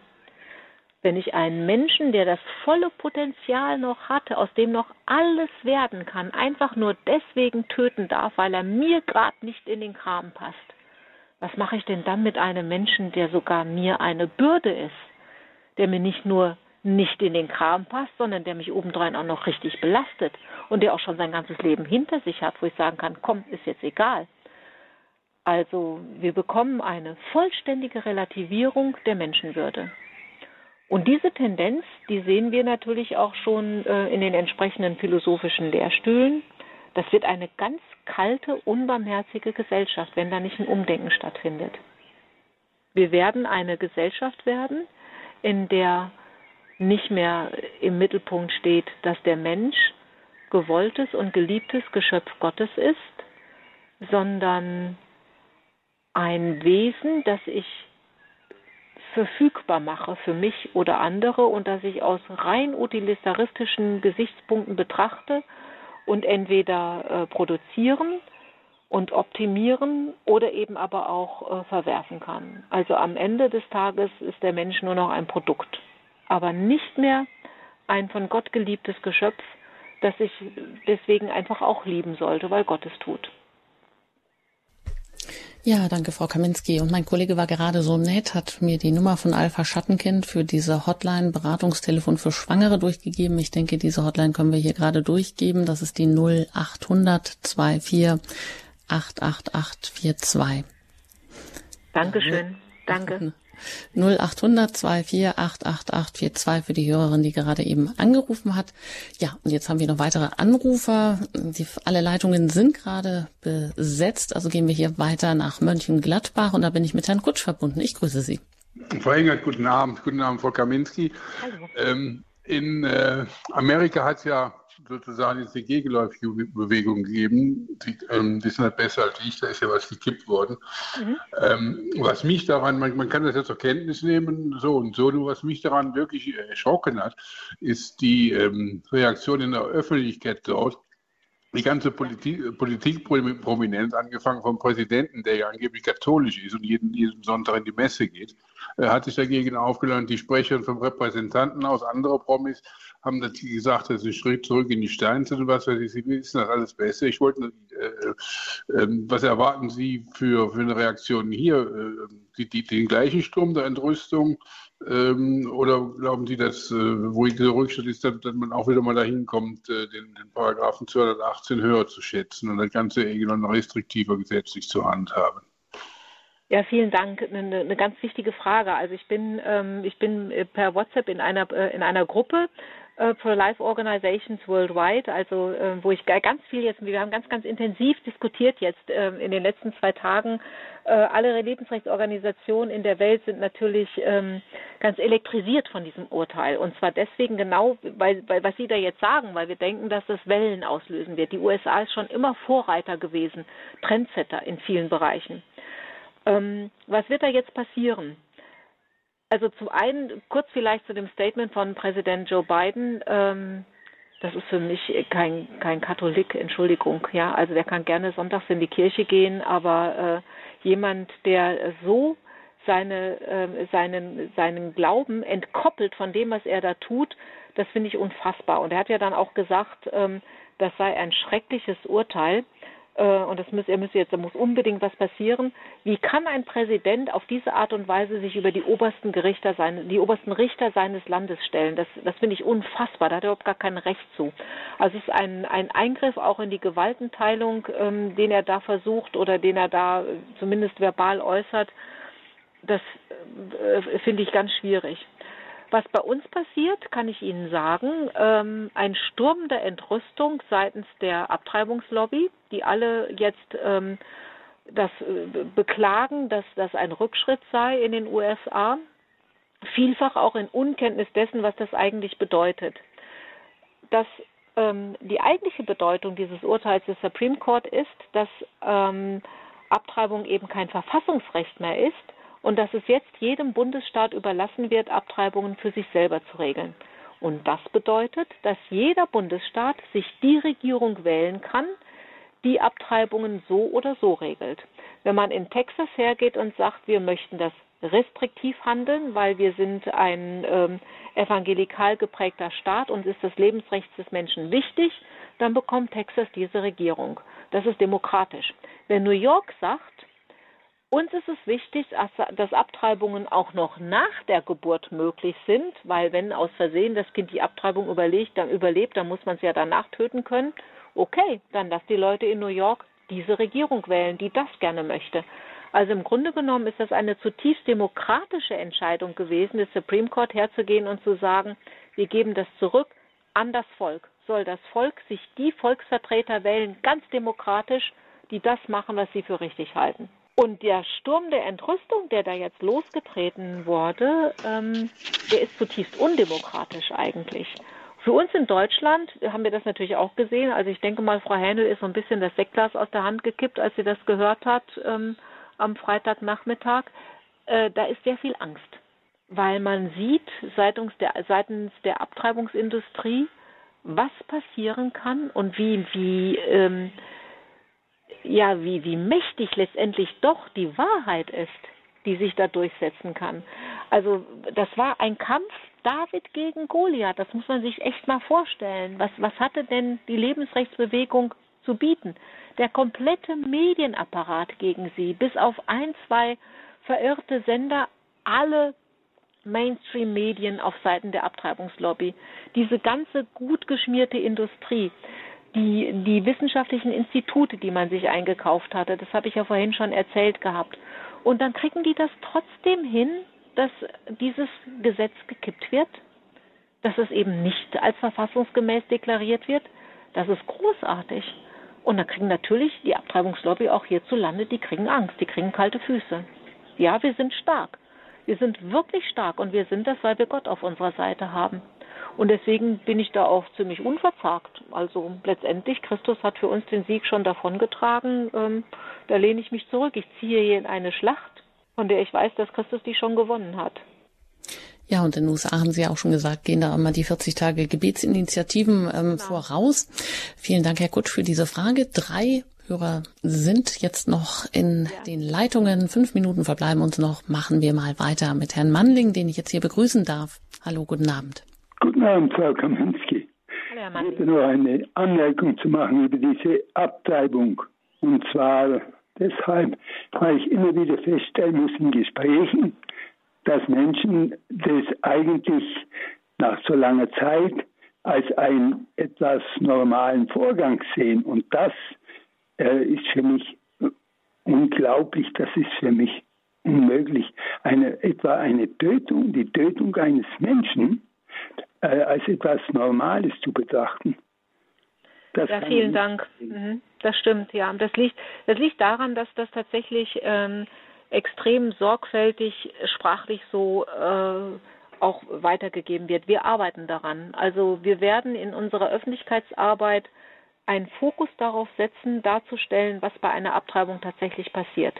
Wenn ich einen Menschen, der das volle Potenzial noch hatte, aus dem noch alles werden kann, einfach nur deswegen töten darf, weil er mir gerade nicht in den Kram passt, was mache ich denn dann mit einem Menschen, der sogar mir eine Bürde ist? der mir nicht nur nicht in den Kram passt, sondern der mich obendrein auch noch richtig belastet und der auch schon sein ganzes Leben hinter sich hat, wo ich sagen kann, komm, ist jetzt egal. Also wir bekommen eine vollständige Relativierung der Menschenwürde. Und diese Tendenz, die sehen wir natürlich auch schon äh, in den entsprechenden philosophischen Lehrstühlen. Das wird eine ganz kalte, unbarmherzige Gesellschaft, wenn da nicht ein Umdenken stattfindet. Wir werden eine Gesellschaft werden, in der nicht mehr im Mittelpunkt steht, dass der Mensch gewolltes und geliebtes Geschöpf Gottes ist, sondern ein Wesen, das ich verfügbar mache für mich oder andere und das ich aus rein utilitaristischen Gesichtspunkten betrachte und entweder äh, produzieren und optimieren oder eben aber auch äh, verwerfen kann. Also am Ende des Tages ist der Mensch nur noch ein Produkt, aber nicht mehr ein von Gott geliebtes Geschöpf, das ich deswegen einfach auch lieben sollte, weil Gott es tut. Ja, danke, Frau Kaminski. Und mein Kollege war gerade so nett, hat mir die Nummer von Alpha Schattenkind für diese Hotline Beratungstelefon für Schwangere durchgegeben. Ich denke, diese Hotline können wir hier gerade durchgeben. Das ist die 0800 24 88842. Dankeschön. Danke. 0800 24 88842 für die Hörerin, die gerade eben angerufen hat. Ja, und jetzt haben wir noch weitere Anrufer. Die, alle Leitungen sind gerade besetzt. Also gehen wir hier weiter nach Mönchengladbach und da bin ich mit Herrn Kutsch verbunden. Ich grüße Sie. Frau Engert, guten Abend. Guten Abend, Frau Kaminski. Hallo. Ähm, in äh, Amerika hat es ja sozusagen jetzt eine gegenläufige Bewegung gegeben. Die, ähm, die sind halt besser als ich, da ist ja was gekippt worden. Mhm. Ähm, was mich daran, man, man, kann das ja zur Kenntnis nehmen, so und so, nur was mich daran wirklich erschrocken hat, ist die ähm, Reaktion in der Öffentlichkeit dort. Die ganze Politik, Politikprominenz, angefangen vom Präsidenten, der ja angeblich katholisch ist und jeden, jeden Sonntag in die Messe geht, äh, hat sich dagegen aufgeladen. Die Sprecherin vom Repräsentanten aus andere Promis haben natürlich gesagt, das ist ein Schritt zurück in die Steinzeit und was weiß ich, wissen das alles besser. Ich wollte, äh, äh, was erwarten Sie für, für eine Reaktion hier? Äh, die, die, den gleichen Sturm der Entrüstung Ähm, oder glauben Sie, dass, äh, wo dieser Rückschritt ist, dass, dass, man auch wieder mal dahin kommt, äh, den, den Paragraphen 218 höher zu schätzen und das Ganze irgendwie restriktiver gesetzlich zu handhaben? Ja, vielen Dank. Eine, eine ganz wichtige Frage. Also ich bin, ähm, ich bin per WhatsApp in einer, in einer Gruppe Pro-Life Organizations Worldwide, also äh, wo ich ganz viel jetzt, wir haben ganz, ganz intensiv diskutiert jetzt äh, in den letzten zwei Tagen. Äh, alle Lebensrechtsorganisationen in der Welt sind natürlich ähm, ganz elektrisiert von diesem Urteil. Und zwar deswegen genau, weil, weil was Sie da jetzt sagen, weil wir denken, dass das Wellen auslösen wird. Die USA ist schon immer Vorreiter gewesen, Trendsetter in vielen Bereichen. Ähm, was wird da jetzt passieren? Also zum einen kurz vielleicht zu dem Statement von Präsident Joe Biden. Ähm, das ist für mich kein, kein Katholik, Entschuldigung. Ja, also der kann gerne sonntags in die Kirche gehen, aber äh, jemand, der so seine, äh, seinen, seinen Glauben entkoppelt von dem, was er da tut, das finde ich unfassbar. Und er hat ja dann auch gesagt, ähm, das sei ein schreckliches Urteil. Äh, und das muss, er müsse jetzt, da muss unbedingt was passieren. Wie kann ein Präsident auf diese Art und Weise sich über die obersten Gerichter sein, die obersten Richter seines Landes stellen? Das, das finde ich unfassbar. Da hat er überhaupt gar kein Recht zu. Also es ist ein, ein Eingriff auch in die Gewaltenteilung, ähm, den er da versucht oder den er da zumindest verbal äußert. Das äh, finde ich ganz schwierig. Was bei uns passiert, kann ich Ihnen sagen, ähm, ein Sturm der Entrüstung seitens der Abtreibungslobby, die alle jetzt ähm, das äh, beklagen, dass das ein Rückschritt sei in den USA, vielfach auch in Unkenntnis dessen, was das eigentlich bedeutet. Dass ähm, die eigentliche Bedeutung dieses Urteils des Supreme Court ist, dass ähm, Abtreibung eben kein Verfassungsrecht mehr ist, und dass es jetzt jedem Bundesstaat überlassen wird, Abtreibungen für sich selber zu regeln. Und das bedeutet, dass jeder Bundesstaat sich die Regierung wählen kann, die Abtreibungen so oder so regelt. Wenn man in Texas hergeht und sagt, wir möchten das restriktiv handeln, weil wir sind ein ähm, evangelikal geprägter Staat und ist das Lebensrecht des Menschen wichtig, dann bekommt Texas diese Regierung. Das ist demokratisch. Wenn New York sagt, uns ist es wichtig, dass Abtreibungen auch noch nach der Geburt möglich sind, weil wenn aus Versehen das Kind die Abtreibung überlegt, dann überlebt, dann muss man es ja danach töten können. Okay, dann lass die Leute in New York diese Regierung wählen, die das gerne möchte. Also im Grunde genommen ist das eine zutiefst demokratische Entscheidung gewesen, des Supreme Court herzugehen und zu sagen, wir geben das zurück an das Volk. Soll das Volk sich die Volksvertreter wählen, ganz demokratisch, die das machen, was sie für richtig halten. Und der Sturm der Entrüstung, der da jetzt losgetreten wurde, ähm, der ist zutiefst undemokratisch eigentlich. Für uns in Deutschland haben wir das natürlich auch gesehen. Also ich denke mal, Frau Händel ist so ein bisschen das Sektglas aus der Hand gekippt, als sie das gehört hat ähm, am Freitagnachmittag. Äh, da ist sehr viel Angst, weil man sieht seitens der, seitens der Abtreibungsindustrie, was passieren kann und wie, wie ähm, ja, wie, wie mächtig letztendlich doch die Wahrheit ist, die sich da durchsetzen kann. Also das war ein Kampf David gegen Goliath, das muss man sich echt mal vorstellen. Was, was hatte denn die Lebensrechtsbewegung zu bieten? Der komplette Medienapparat gegen sie, bis auf ein, zwei verirrte Sender, alle Mainstream-Medien auf Seiten der Abtreibungslobby. Diese ganze gut geschmierte Industrie die, die wissenschaftlichen Institute, die man sich eingekauft hatte, das habe ich ja vorhin schon erzählt gehabt. Und dann kriegen die das trotzdem hin, dass dieses Gesetz gekippt wird, dass es eben nicht als verfassungsgemäß deklariert wird. Das ist großartig. Und dann kriegen natürlich die Abtreibungslobby auch hierzulande, die kriegen Angst, die kriegen kalte Füße. Ja, wir sind stark. Wir sind wirklich stark und wir sind das, weil wir Gott auf unserer Seite haben. Und deswegen bin ich da auch ziemlich unverzagt. Also letztendlich, Christus hat für uns den Sieg schon davongetragen. Ähm, da lehne ich mich zurück. Ich ziehe hier in eine Schlacht, von der ich weiß, dass Christus die schon gewonnen hat. Ja, und in den USA haben Sie ja auch schon gesagt, gehen da immer die 40 Tage Gebetsinitiativen ähm, genau. voraus. Vielen Dank, Herr Kutsch, für diese Frage. Drei Hörer sind jetzt noch in ja. den Leitungen. Fünf Minuten verbleiben uns noch. Machen wir mal weiter mit Herrn Mannling, den ich jetzt hier begrüßen darf. Hallo, guten Abend. Guten Abend, Frau Kaminski. Ich hätte nur eine Anmerkung zu machen über diese Abtreibung. Und zwar deshalb, weil ich immer wieder feststellen muss in Gesprächen, dass Menschen das eigentlich nach so langer Zeit als einen etwas normalen Vorgang sehen. Und das äh, ist für mich unglaublich, das ist für mich unmöglich. Eine, etwa eine Tötung, die Tötung eines Menschen äh, als etwas Normales zu betrachten. Das ja, vielen Dank. Mhm. Das stimmt, ja. Das liegt, das liegt daran, dass das tatsächlich ähm, extrem sorgfältig sprachlich so äh, auch weitergegeben wird. Wir arbeiten daran. Also wir werden in unserer Öffentlichkeitsarbeit einen Fokus darauf setzen, darzustellen, was bei einer Abtreibung tatsächlich passiert.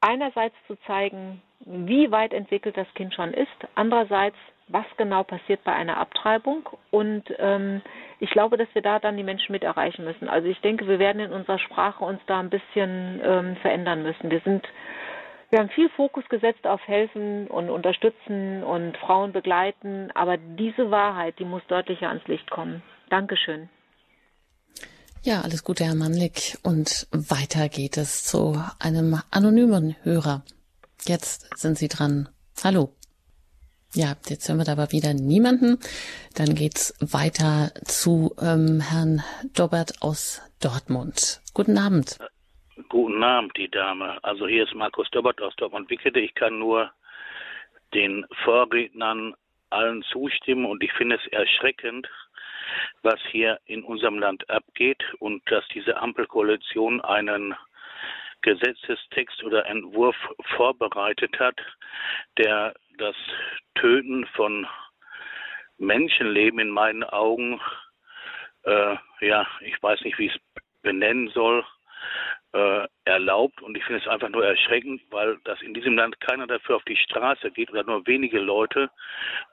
Einerseits zu zeigen, wie weit entwickelt das Kind schon ist, andererseits, was genau passiert bei einer Abtreibung. Und ähm, ich glaube, dass wir da dann die Menschen mit erreichen müssen. Also ich denke, wir werden in unserer Sprache uns da ein bisschen ähm, verändern müssen. Wir sind wir haben viel Fokus gesetzt auf Helfen und Unterstützen und Frauen begleiten, aber diese Wahrheit, die muss deutlicher ans Licht kommen. Dankeschön. Ja, alles Gute, Herr Mannlik. Und weiter geht es zu einem anonymen Hörer. Jetzt sind Sie dran. Hallo. Ja, jetzt hören wir da aber wieder niemanden. Dann geht's weiter zu ähm, Herrn Dobert aus Dortmund. Guten Abend. Guten Abend, die Dame. Also hier ist Markus Dobert aus Dortmund-Wickede. Ich kann nur den Vorrednern allen zustimmen und ich finde es erschreckend, was hier in unserem Land abgeht und dass diese Ampelkoalition einen Gesetzestext oder Entwurf vorbereitet hat, der das Töten von Menschenleben in meinen Augen, äh, ja, ich weiß nicht, wie ich es benennen soll, äh, erlaubt. Und ich finde es einfach nur erschreckend, weil das in diesem Land keiner dafür auf die Straße geht oder nur wenige Leute.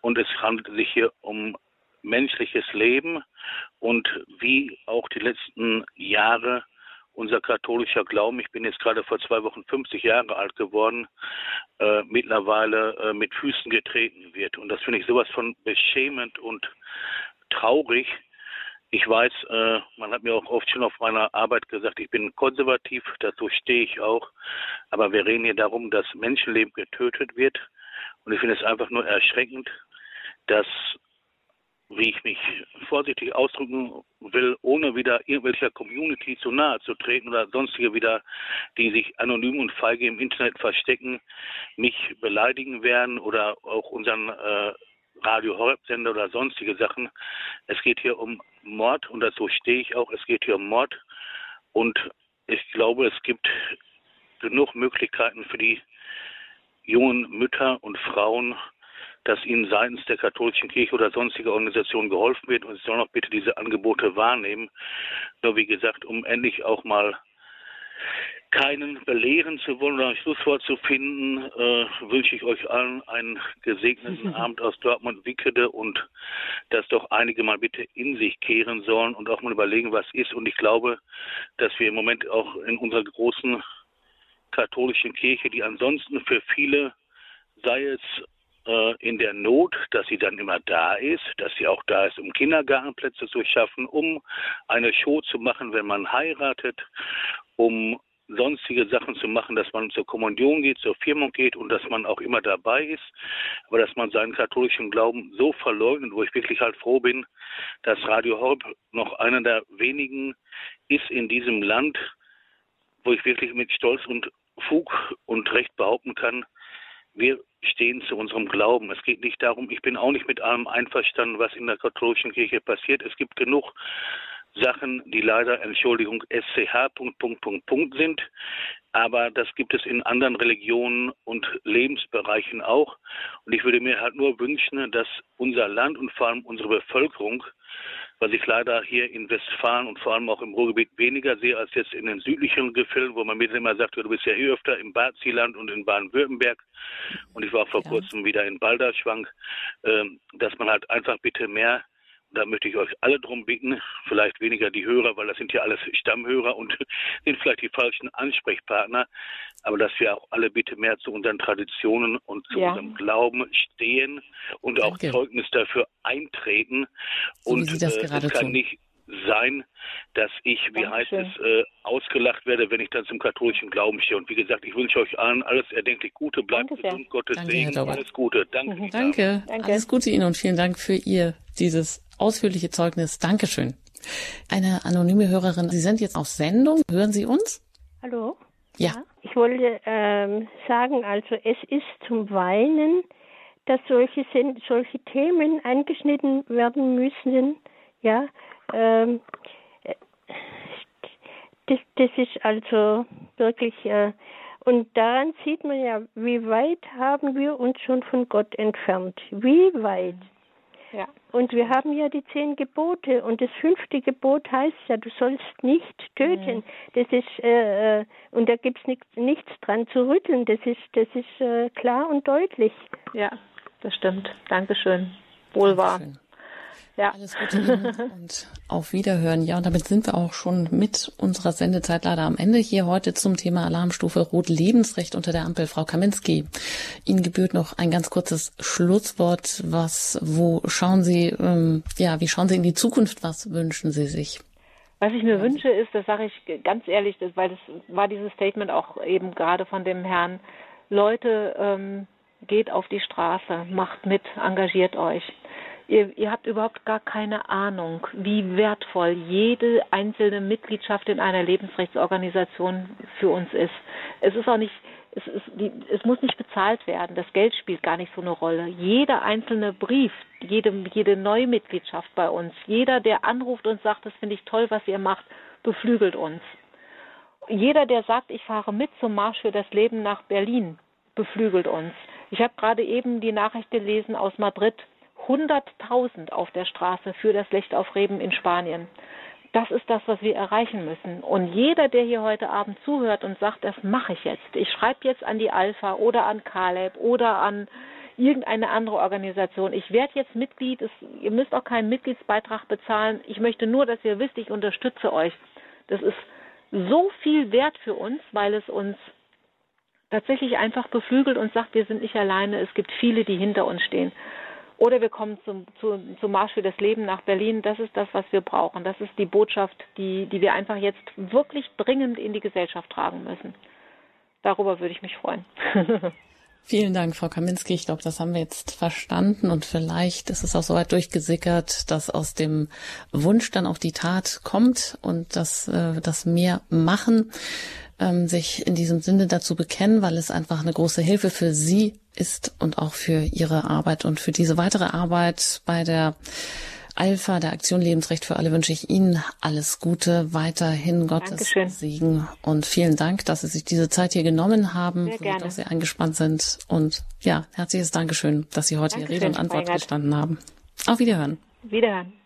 Und es handelt sich hier um menschliches Leben und wie auch die letzten Jahre unser katholischer Glauben, ich bin jetzt gerade vor zwei Wochen 50 Jahre alt geworden, äh, mittlerweile äh, mit Füßen getreten wird. Und das finde ich sowas von beschämend und traurig, ich weiß, äh, man hat mir auch oft schon auf meiner Arbeit gesagt, ich bin konservativ, dazu stehe ich auch. Aber wir reden hier darum, dass Menschenleben getötet wird. Und ich finde es einfach nur erschreckend, dass, wie ich mich vorsichtig ausdrücken will, ohne wieder irgendwelcher Community zu nahe zu treten oder sonstige wieder, die sich anonym und feige im Internet verstecken, mich beleidigen werden oder auch unseren äh, Radio Horeb-Sender oder sonstige Sachen. Es geht hier um Mord und dazu stehe ich auch. Es geht hier um Mord und ich glaube, es gibt genug Möglichkeiten für die jungen Mütter und Frauen, dass ihnen seitens der katholischen Kirche oder sonstiger Organisationen geholfen wird und sie sollen auch bitte diese Angebote wahrnehmen. Nur wie gesagt, um endlich auch mal keinen belehren zu wollen oder ein Schlusswort zu finden, äh, wünsche ich euch allen einen gesegneten Abend aus Dortmund-Wickede und dass doch einige mal bitte in sich kehren sollen und auch mal überlegen, was ist. Und ich glaube, dass wir im Moment auch in unserer großen katholischen Kirche, die ansonsten für viele, sei es in der Not, dass sie dann immer da ist, dass sie auch da ist, um Kindergartenplätze zu schaffen, um eine Show zu machen, wenn man heiratet, um sonstige Sachen zu machen, dass man zur Kommunion geht, zur Firmung geht und dass man auch immer dabei ist, aber dass man seinen katholischen Glauben so verleugnet, wo ich wirklich halt froh bin, dass Radio Horb noch einer der wenigen ist in diesem Land, wo ich wirklich mit Stolz und Fug und Recht behaupten kann, wir stehen zu unserem Glauben. Es geht nicht darum, ich bin auch nicht mit allem einverstanden, was in der katholischen Kirche passiert. Es gibt genug Sachen, die leider, Entschuldigung, SCH Punkt, Punkt, Punkt, Punkt sind. Aber das gibt es in anderen Religionen und Lebensbereichen auch. Und ich würde mir halt nur wünschen, dass unser Land und vor allem unsere Bevölkerung, was ich leider hier in Westfalen und vor allem auch im Ruhrgebiet weniger sehe als jetzt in den südlichen Gefilden, wo man mir immer sagt, du bist ja hier öfter im Badsieland und in Baden-Württemberg. Und ich war vor ja. kurzem wieder in Balderschwang, äh, dass man halt einfach bitte mehr da möchte ich euch alle drum bitten, vielleicht weniger die Hörer, weil das sind ja alles Stammhörer und sind vielleicht die falschen Ansprechpartner, aber dass wir auch alle bitte mehr zu unseren Traditionen und zu ja. unserem Glauben stehen und auch Danke. Zeugnis dafür eintreten. So und äh, es kann nicht sein, dass ich, wie heißt es, äh, ausgelacht werde, wenn ich dann zum katholischen Glauben stehe. Und wie gesagt, ich wünsche euch allen alles erdenklich Gute, bleibt gesund, Gottes Danke, Segen, alles Gute. Danke. Mhm, Danke. Alles Gute Ihnen und vielen Dank für Ihr dieses ausführliche Zeugnis. Dankeschön. Eine anonyme Hörerin, Sie sind jetzt auf Sendung. Hören Sie uns? Hallo? Ja. Ich wollte ähm, sagen, also es ist zum Weinen, dass solche, solche Themen angeschnitten werden müssen. Ja, ähm, äh, das, das ist also wirklich, äh, und daran sieht man ja, wie weit haben wir uns schon von Gott entfernt. Wie weit? Ja. Und wir haben ja die zehn Gebote und das fünfte Gebot heißt ja, du sollst nicht töten. Das ist äh, äh, und da gibt's nichts nichts dran zu rütteln. Das ist das ist äh, klar und deutlich. Ja, das stimmt. Dankeschön. Wohl wahr. Ja. Alles Gute Ihnen und auf Wiederhören. Ja, und damit sind wir auch schon mit unserer Sendezeit leider am Ende hier heute zum Thema Alarmstufe Rot Lebensrecht unter der Ampel. Frau Kaminski, Ihnen gebührt noch ein ganz kurzes Schlusswort. Was, wo schauen Sie, ähm, ja, wie schauen Sie in die Zukunft? Was wünschen Sie sich? Was ich mir wünsche, ist, das sage ich ganz ehrlich, das, weil das war dieses Statement auch eben gerade von dem Herrn, Leute, ähm, geht auf die Straße, macht mit, engagiert euch. Ihr, ihr habt überhaupt gar keine Ahnung, wie wertvoll jede einzelne Mitgliedschaft in einer Lebensrechtsorganisation für uns ist. Es ist auch nicht, es, ist, es muss nicht bezahlt werden. Das Geld spielt gar nicht so eine Rolle. Jeder einzelne Brief, jede, jede Neumitgliedschaft bei uns, jeder, der anruft und sagt, das finde ich toll, was ihr macht, beflügelt uns. Jeder, der sagt, ich fahre mit zum Marsch für das Leben nach Berlin, beflügelt uns. Ich habe gerade eben die Nachricht gelesen aus Madrid. 100.000 auf der Straße für das Licht auf Reben in Spanien. Das ist das, was wir erreichen müssen. Und jeder, der hier heute Abend zuhört und sagt, das mache ich jetzt. Ich schreibe jetzt an die Alpha oder an Caleb oder an irgendeine andere Organisation. Ich werde jetzt Mitglied. Es, ihr müsst auch keinen Mitgliedsbeitrag bezahlen. Ich möchte nur, dass ihr wisst, ich unterstütze euch. Das ist so viel wert für uns, weil es uns tatsächlich einfach beflügelt und sagt, wir sind nicht alleine. Es gibt viele, die hinter uns stehen. Oder wir kommen zum, zu, zum Marsch für das Leben nach Berlin. Das ist das, was wir brauchen. Das ist die Botschaft, die, die wir einfach jetzt wirklich dringend in die Gesellschaft tragen müssen. Darüber würde ich mich freuen. Vielen Dank, Frau Kaminski. Ich glaube, das haben wir jetzt verstanden und vielleicht ist es auch so weit durchgesickert, dass aus dem Wunsch dann auch die Tat kommt und dass äh, das mehr machen, ähm, sich in diesem Sinne dazu bekennen, weil es einfach eine große Hilfe für Sie ist und auch für Ihre Arbeit und für diese weitere Arbeit bei der Alpha, der Aktion Lebensrecht für alle, wünsche ich Ihnen alles Gute, weiterhin Gottes Dankeschön. Segen und vielen Dank, dass Sie sich diese Zeit hier genommen haben, Sehr wo Sie gerne. doch sehr angespannt sind und ja, herzliches Dankeschön, dass Sie heute Dankeschön, Rede und Antwort gestanden haben. Auf Wiederhören. Wiederhören.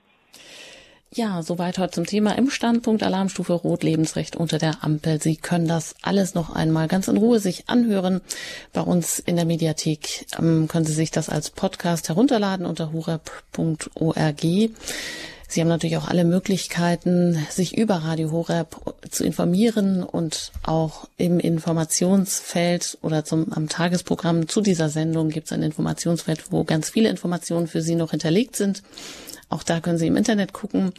Ja, soweit heute zum Thema im Standpunkt Alarmstufe Rot Lebensrecht unter der Ampel. Sie können das alles noch einmal ganz in Ruhe sich anhören. Bei uns in der Mediathek ähm, können Sie sich das als Podcast herunterladen unter horeb.org. Sie haben natürlich auch alle Möglichkeiten, sich über Radio Horeb zu informieren und auch im Informationsfeld oder zum, am Tagesprogramm zu dieser Sendung gibt es ein Informationsfeld, wo ganz viele Informationen für Sie noch hinterlegt sind. Auch da können Sie im Internet gucken,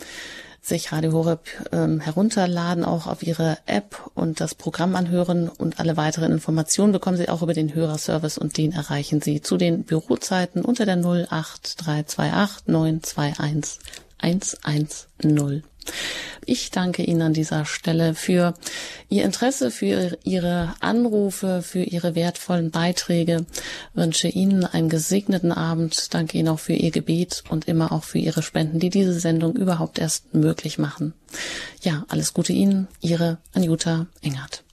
sich Radio Horeb ähm, herunterladen, auch auf Ihre App und das Programm anhören und alle weiteren Informationen bekommen Sie auch über den Hörerservice und den erreichen Sie zu den Bürozeiten unter der 08328 921 110. Ich danke Ihnen an dieser Stelle für Ihr Interesse, für Ihre Anrufe, für Ihre wertvollen Beiträge. Wünsche Ihnen einen gesegneten Abend. Danke Ihnen auch für Ihr Gebet und immer auch für Ihre Spenden, die diese Sendung überhaupt erst möglich machen. Ja, alles Gute Ihnen. Ihre Anjuta Engert.